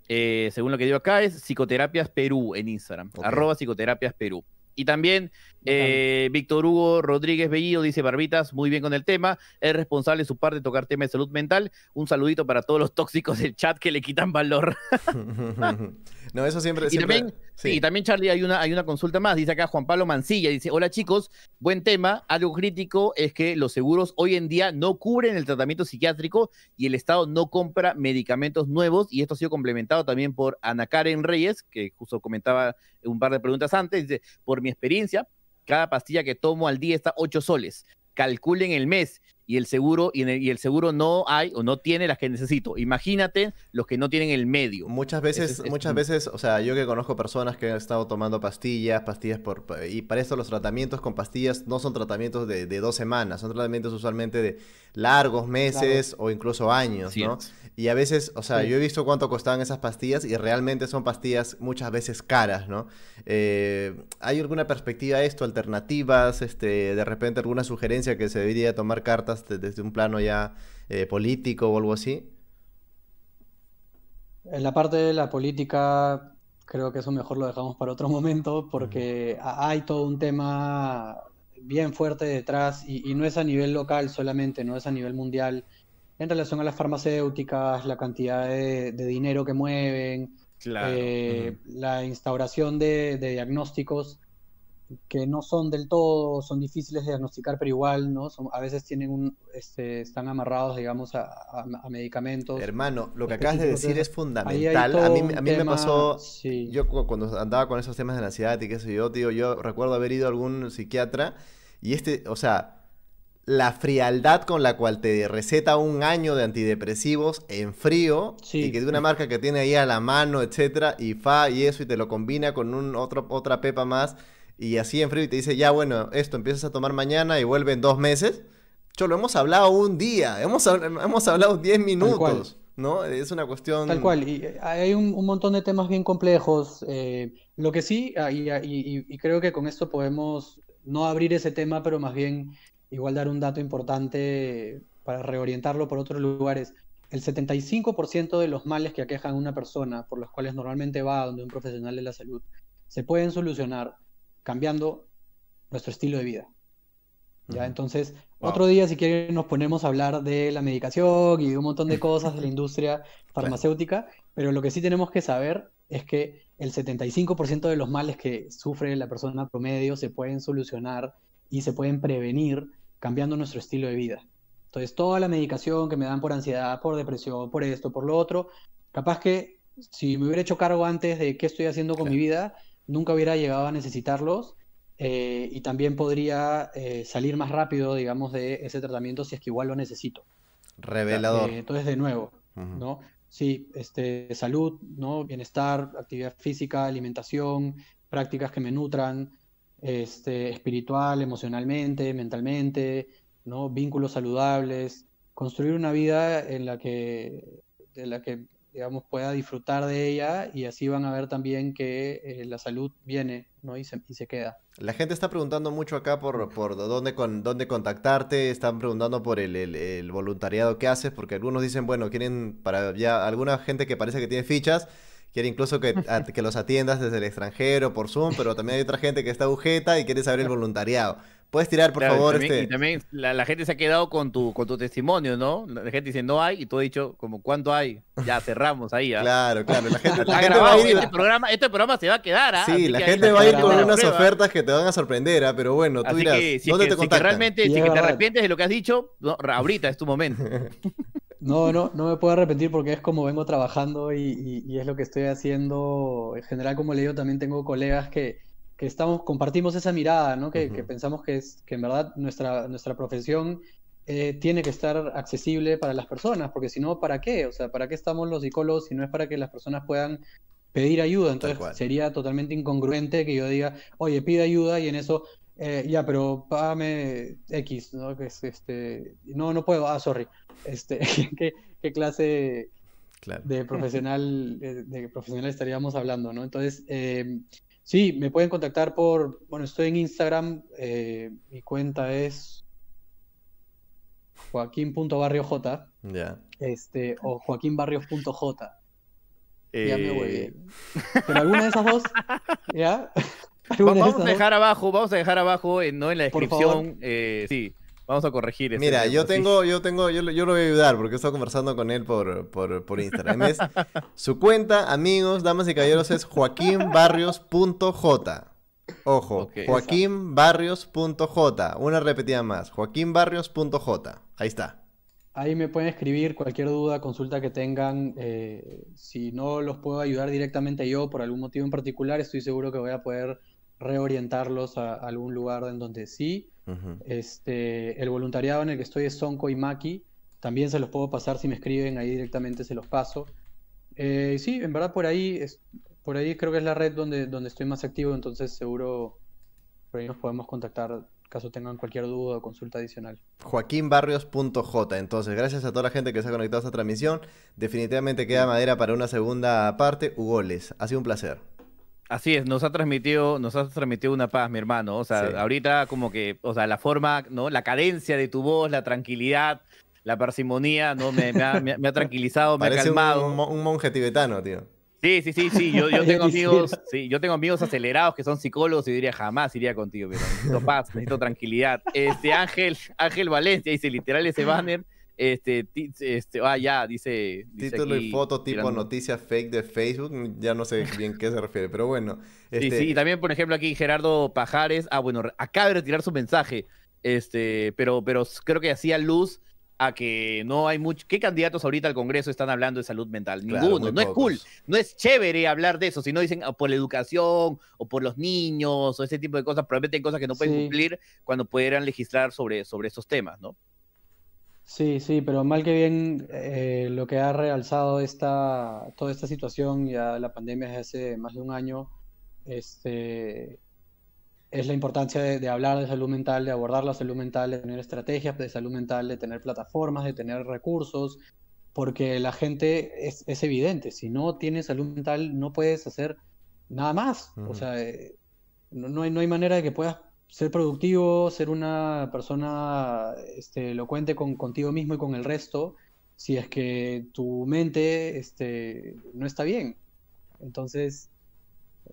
Eh, según lo que digo acá, es Psicoterapias Perú en Instagram. Arroba Psicoterapias Perú. Y también eh, Víctor Hugo Rodríguez Bellido dice, Barbitas, muy bien con el tema, es responsable de su parte de tocar temas de salud mental. Un saludito para todos los tóxicos del chat que le quitan valor. no, eso siempre... Y, También, y también, Charlie, hay una, hay una consulta más, dice acá Juan Pablo Mancilla, dice, hola chicos, buen tema, algo crítico es que los seguros hoy en día no cubren el tratamiento psiquiátrico y el Estado no compra medicamentos nuevos y esto ha sido complementado también por Ana Karen Reyes, que justo comentaba un par de preguntas antes, dice, por mi experiencia, cada pastilla que tomo al día está 8 soles. Calculen el mes y el seguro y, el, seguro no hay o no tiene las que necesito. Imagínate los que no tienen el medio. Muchas veces, muchas veces, o sea, yo que conozco personas que han estado tomando pastillas, pastillas por y para esto los tratamientos con pastillas no son tratamientos de, dos semanas, son tratamientos usualmente de largos meses o incluso años, ¿no? Y a veces, o sea, yo he visto cuánto costaban esas pastillas y realmente son pastillas muchas veces caras, ¿no? Eh, ¿Hay alguna perspectiva a esto, alternativas, este, de repente alguna sugerencia que se debería tomar cartas desde un plano ya eh, político o algo así? En la parte de la política, creo que eso mejor lo dejamos para otro momento, porque hay todo un tema bien fuerte detrás y, no es a nivel local solamente, no es a nivel mundial, en relación a las farmacéuticas, la cantidad de, dinero que mueven, eh, la instauración de diagnósticos que no son del todo, son difíciles de diagnosticar, pero igual, ¿no? Son, a veces tienen un, este, están amarrados, digamos, a, medicamentos. Hermano, lo que acabas de decir es fundamental. A mí, a mí me pasó, yo cuando andaba con esos temas de ansiedad y qué sé yo, tío, yo recuerdo haber ido a algún psiquiatra y este, o sea, la frialdad con la cual te receta un año de antidepresivos en frío y que de una marca que tiene ahí a la mano, etcétera, y fa y eso y te lo combina con un otro, otra pepa más y así en frío y te dice, ya bueno, esto empiezas a tomar mañana y vuelve en dos meses. lo hemos hablado un día, hemos, hemos hablado diez minutos, ¿no? Es una cuestión... Tal cual, y eh, hay un, montón de temas bien complejos. Eh, lo que sí, ah, y, y, creo que con esto podemos no abrir ese tema, pero más bien igual dar un dato importante para reorientarlo por otros lugares. El 75% de los males que aquejan a una persona, por los cuales normalmente va a donde un profesional de la salud, se pueden solucionar cambiando nuestro estilo de vida. ¿Ya? Entonces, otro día, si quieren, nos ponemos a hablar de la medicación y de un montón de cosas de la industria farmacéutica, pero lo que sí tenemos que saber es que el 75% de los males que sufre la persona promedio se pueden solucionar y se pueden prevenir cambiando nuestro estilo de vida. Entonces, toda la medicación que me dan por ansiedad, por depresión, por esto, por lo otro, capaz que si me hubiera hecho cargo antes de qué estoy haciendo con mi vida, nunca hubiera llegado a necesitarlos eh, y también podría eh, salir más rápido, digamos, de ese tratamiento si es que igual lo necesito. Revelador. Eh, entonces, de nuevo, ¿no? Sí, este, salud, ¿no? Bienestar, actividad física, alimentación, prácticas que me nutran, este, espiritual, emocionalmente, mentalmente, ¿no? Vínculos saludables, construir una vida en la que, en la que digamos, pueda disfrutar de ella y así van a ver también que eh, la salud viene, ¿no? Y se, y se, queda. La gente está preguntando mucho acá por, por dónde, con, dónde contactarte, están preguntando por el, el, voluntariado que haces, porque algunos dicen, bueno, quieren para ya, alguna gente que parece que tiene fichas, quiere incluso que, que los atiendas desde el extranjero por Zoom, pero también hay otra gente que está agujeta y quiere saber el voluntariado. Puedes tirar, por favor. Y también, este... y también la, gente se ha quedado con tu, con tu testimonio, ¿no? La gente dice, no hay, y tú has dicho, como, ¿cuánto hay? Ya cerramos ahí. ¿ah? Claro, claro. La gente, la gente va a ir... este, programa, este programa se va a quedar. ¿ah? Sí, Así la gente va a ir con unas ofertas que te van a sorprender, ¿ah? pero bueno, tú Así dirás, que, si ¿dónde que, te contactan? Si que realmente, si que te arrepientes de lo que has dicho, no, ahorita es tu momento. No, no, no me puedo arrepentir porque es como vengo trabajando y, y, y es lo que estoy haciendo. En general, como le digo, también tengo colegas que, que estamos, compartimos esa mirada, ¿no? Que, uh -huh. que, pensamos que, es, que en verdad nuestra, nuestra profesión eh, tiene que estar accesible para las personas, porque si no, ¿para qué? O sea, ¿para qué estamos los psicólogos si no es para que las personas puedan pedir ayuda? Entonces sería totalmente incongruente que yo diga, oye, pide ayuda y en eso, eh, ya, pero págame X, ¿no? Que es, este, no, no puedo, ah, sorry. Este, ¿qué, ¿qué, clase claro. de profesional de, de, profesional estaríamos hablando, ¿no? Entonces, eh, Sí, me pueden contactar por, bueno, estoy en Instagram, eh, mi cuenta es joaquín.barrioj, yeah. este, o joaquínbarrios.j. Eh... Ya me voy. Pero alguna de esas dos, ¿ya? Vamos a dejar abajo, vamos a dejar abajo, eh, ¿no? En la descripción, eh, sí. Vamos a corregir eso. Mira, yo tengo, yo tengo, yo, yo, lo voy a ayudar porque he estado conversando con él por, por, por Instagram. Es, su cuenta, amigos, damas y caballeros, es joaquínbarrios.j. Ojo, okay, joaquínbarrios.j. Una repetida más, joaquínbarrios.j. Ahí está. Ahí me pueden escribir cualquier duda, consulta que tengan. Eh, si no los puedo ayudar directamente yo por algún motivo en particular, estoy seguro que voy a poder reorientarlos a, a algún lugar en donde sí. Uh -huh. este, el voluntariado en el que estoy es Sonco y Maki. También se los puedo pasar si me escriben, ahí directamente se los paso. Eh, sí, en verdad por ahí, es, por ahí creo que es la red donde, donde estoy más activo, entonces seguro por ahí nos podemos contactar caso tengan cualquier duda o consulta adicional. JoaquínBarrios.j. Entonces, gracias a toda la gente que se ha conectado a esta transmisión. Definitivamente queda madera para una segunda parte. Ugoles, ha sido un placer. Así es, nos ha transmitido, nos ha transmitido una paz, mi hermano. O sea, sí. ahorita como que, o sea, la forma, ¿no? La cadencia de tu voz, la tranquilidad, la parsimonía, ¿no? Me, me, ha, me, me ha, tranquilizado, me Parece ha calmado. Un, un, monje tibetano, tío. Sí, sí, sí, sí. Yo, yo tengo amigos, sí, yo tengo amigos acelerados que son psicólogos y diría jamás iría contigo, pero necesito paz, necesito tranquilidad. Este Ángel, Ángel Valencia dice literal ese banner. Este, este, ah, ya, dice. dice Título aquí, y foto tipo tirando... noticia fake de Facebook, ya no sé bien qué se refiere, pero bueno. Este... Sí, sí, y también, por ejemplo, aquí Gerardo Pajares, ah, bueno, acaba de retirar su mensaje, este, pero, pero creo que hacía luz a que no hay mucho. ¿Qué candidatos ahorita al Congreso están hablando de salud mental? Ninguno. Claro, no es cool, no es chévere hablar de eso, sino dicen oh, por la educación o por los niños o ese tipo de cosas. Probablemente hay cosas que no pueden sí. cumplir cuando pudieran legislar sobre, sobre esos temas, ¿no? Sí, sí, pero mal que bien eh, lo que ha realzado esta, toda esta situación, ya la pandemia desde hace más de un año, este, es la importancia de, de, hablar de salud mental, de abordar la salud mental, de tener estrategias de salud mental, de tener plataformas, de tener recursos, porque la gente es, es evidente, si no tienes salud mental no puedes hacer nada más, uh -huh. o sea, eh, no, no, hay, no hay manera de que puedas ser productivo, ser una persona este, elocuente con, contigo mismo y con el resto, si es que tu mente este, no está bien. Entonces,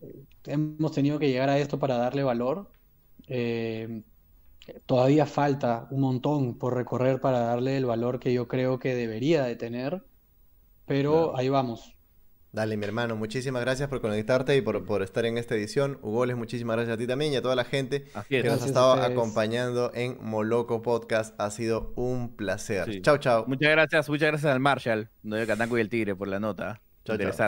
eh, hemos tenido que llegar a esto para darle valor. Eh, todavía falta un montón por recorrer para darle el valor que yo creo que debería de tener, pero claro. ahí vamos. Dale, mi hermano, muchísimas gracias por conectarte y por, por estar en esta edición. Hugo, les muchísimas gracias a ti también y a toda la gente que nos ha estado acompañando en Moloco Podcast. Ha sido un placer. Chao, chao. Muchas gracias, muchas gracias al Marshall, de Catanco y el Tigre, por la nota. Chao, chao.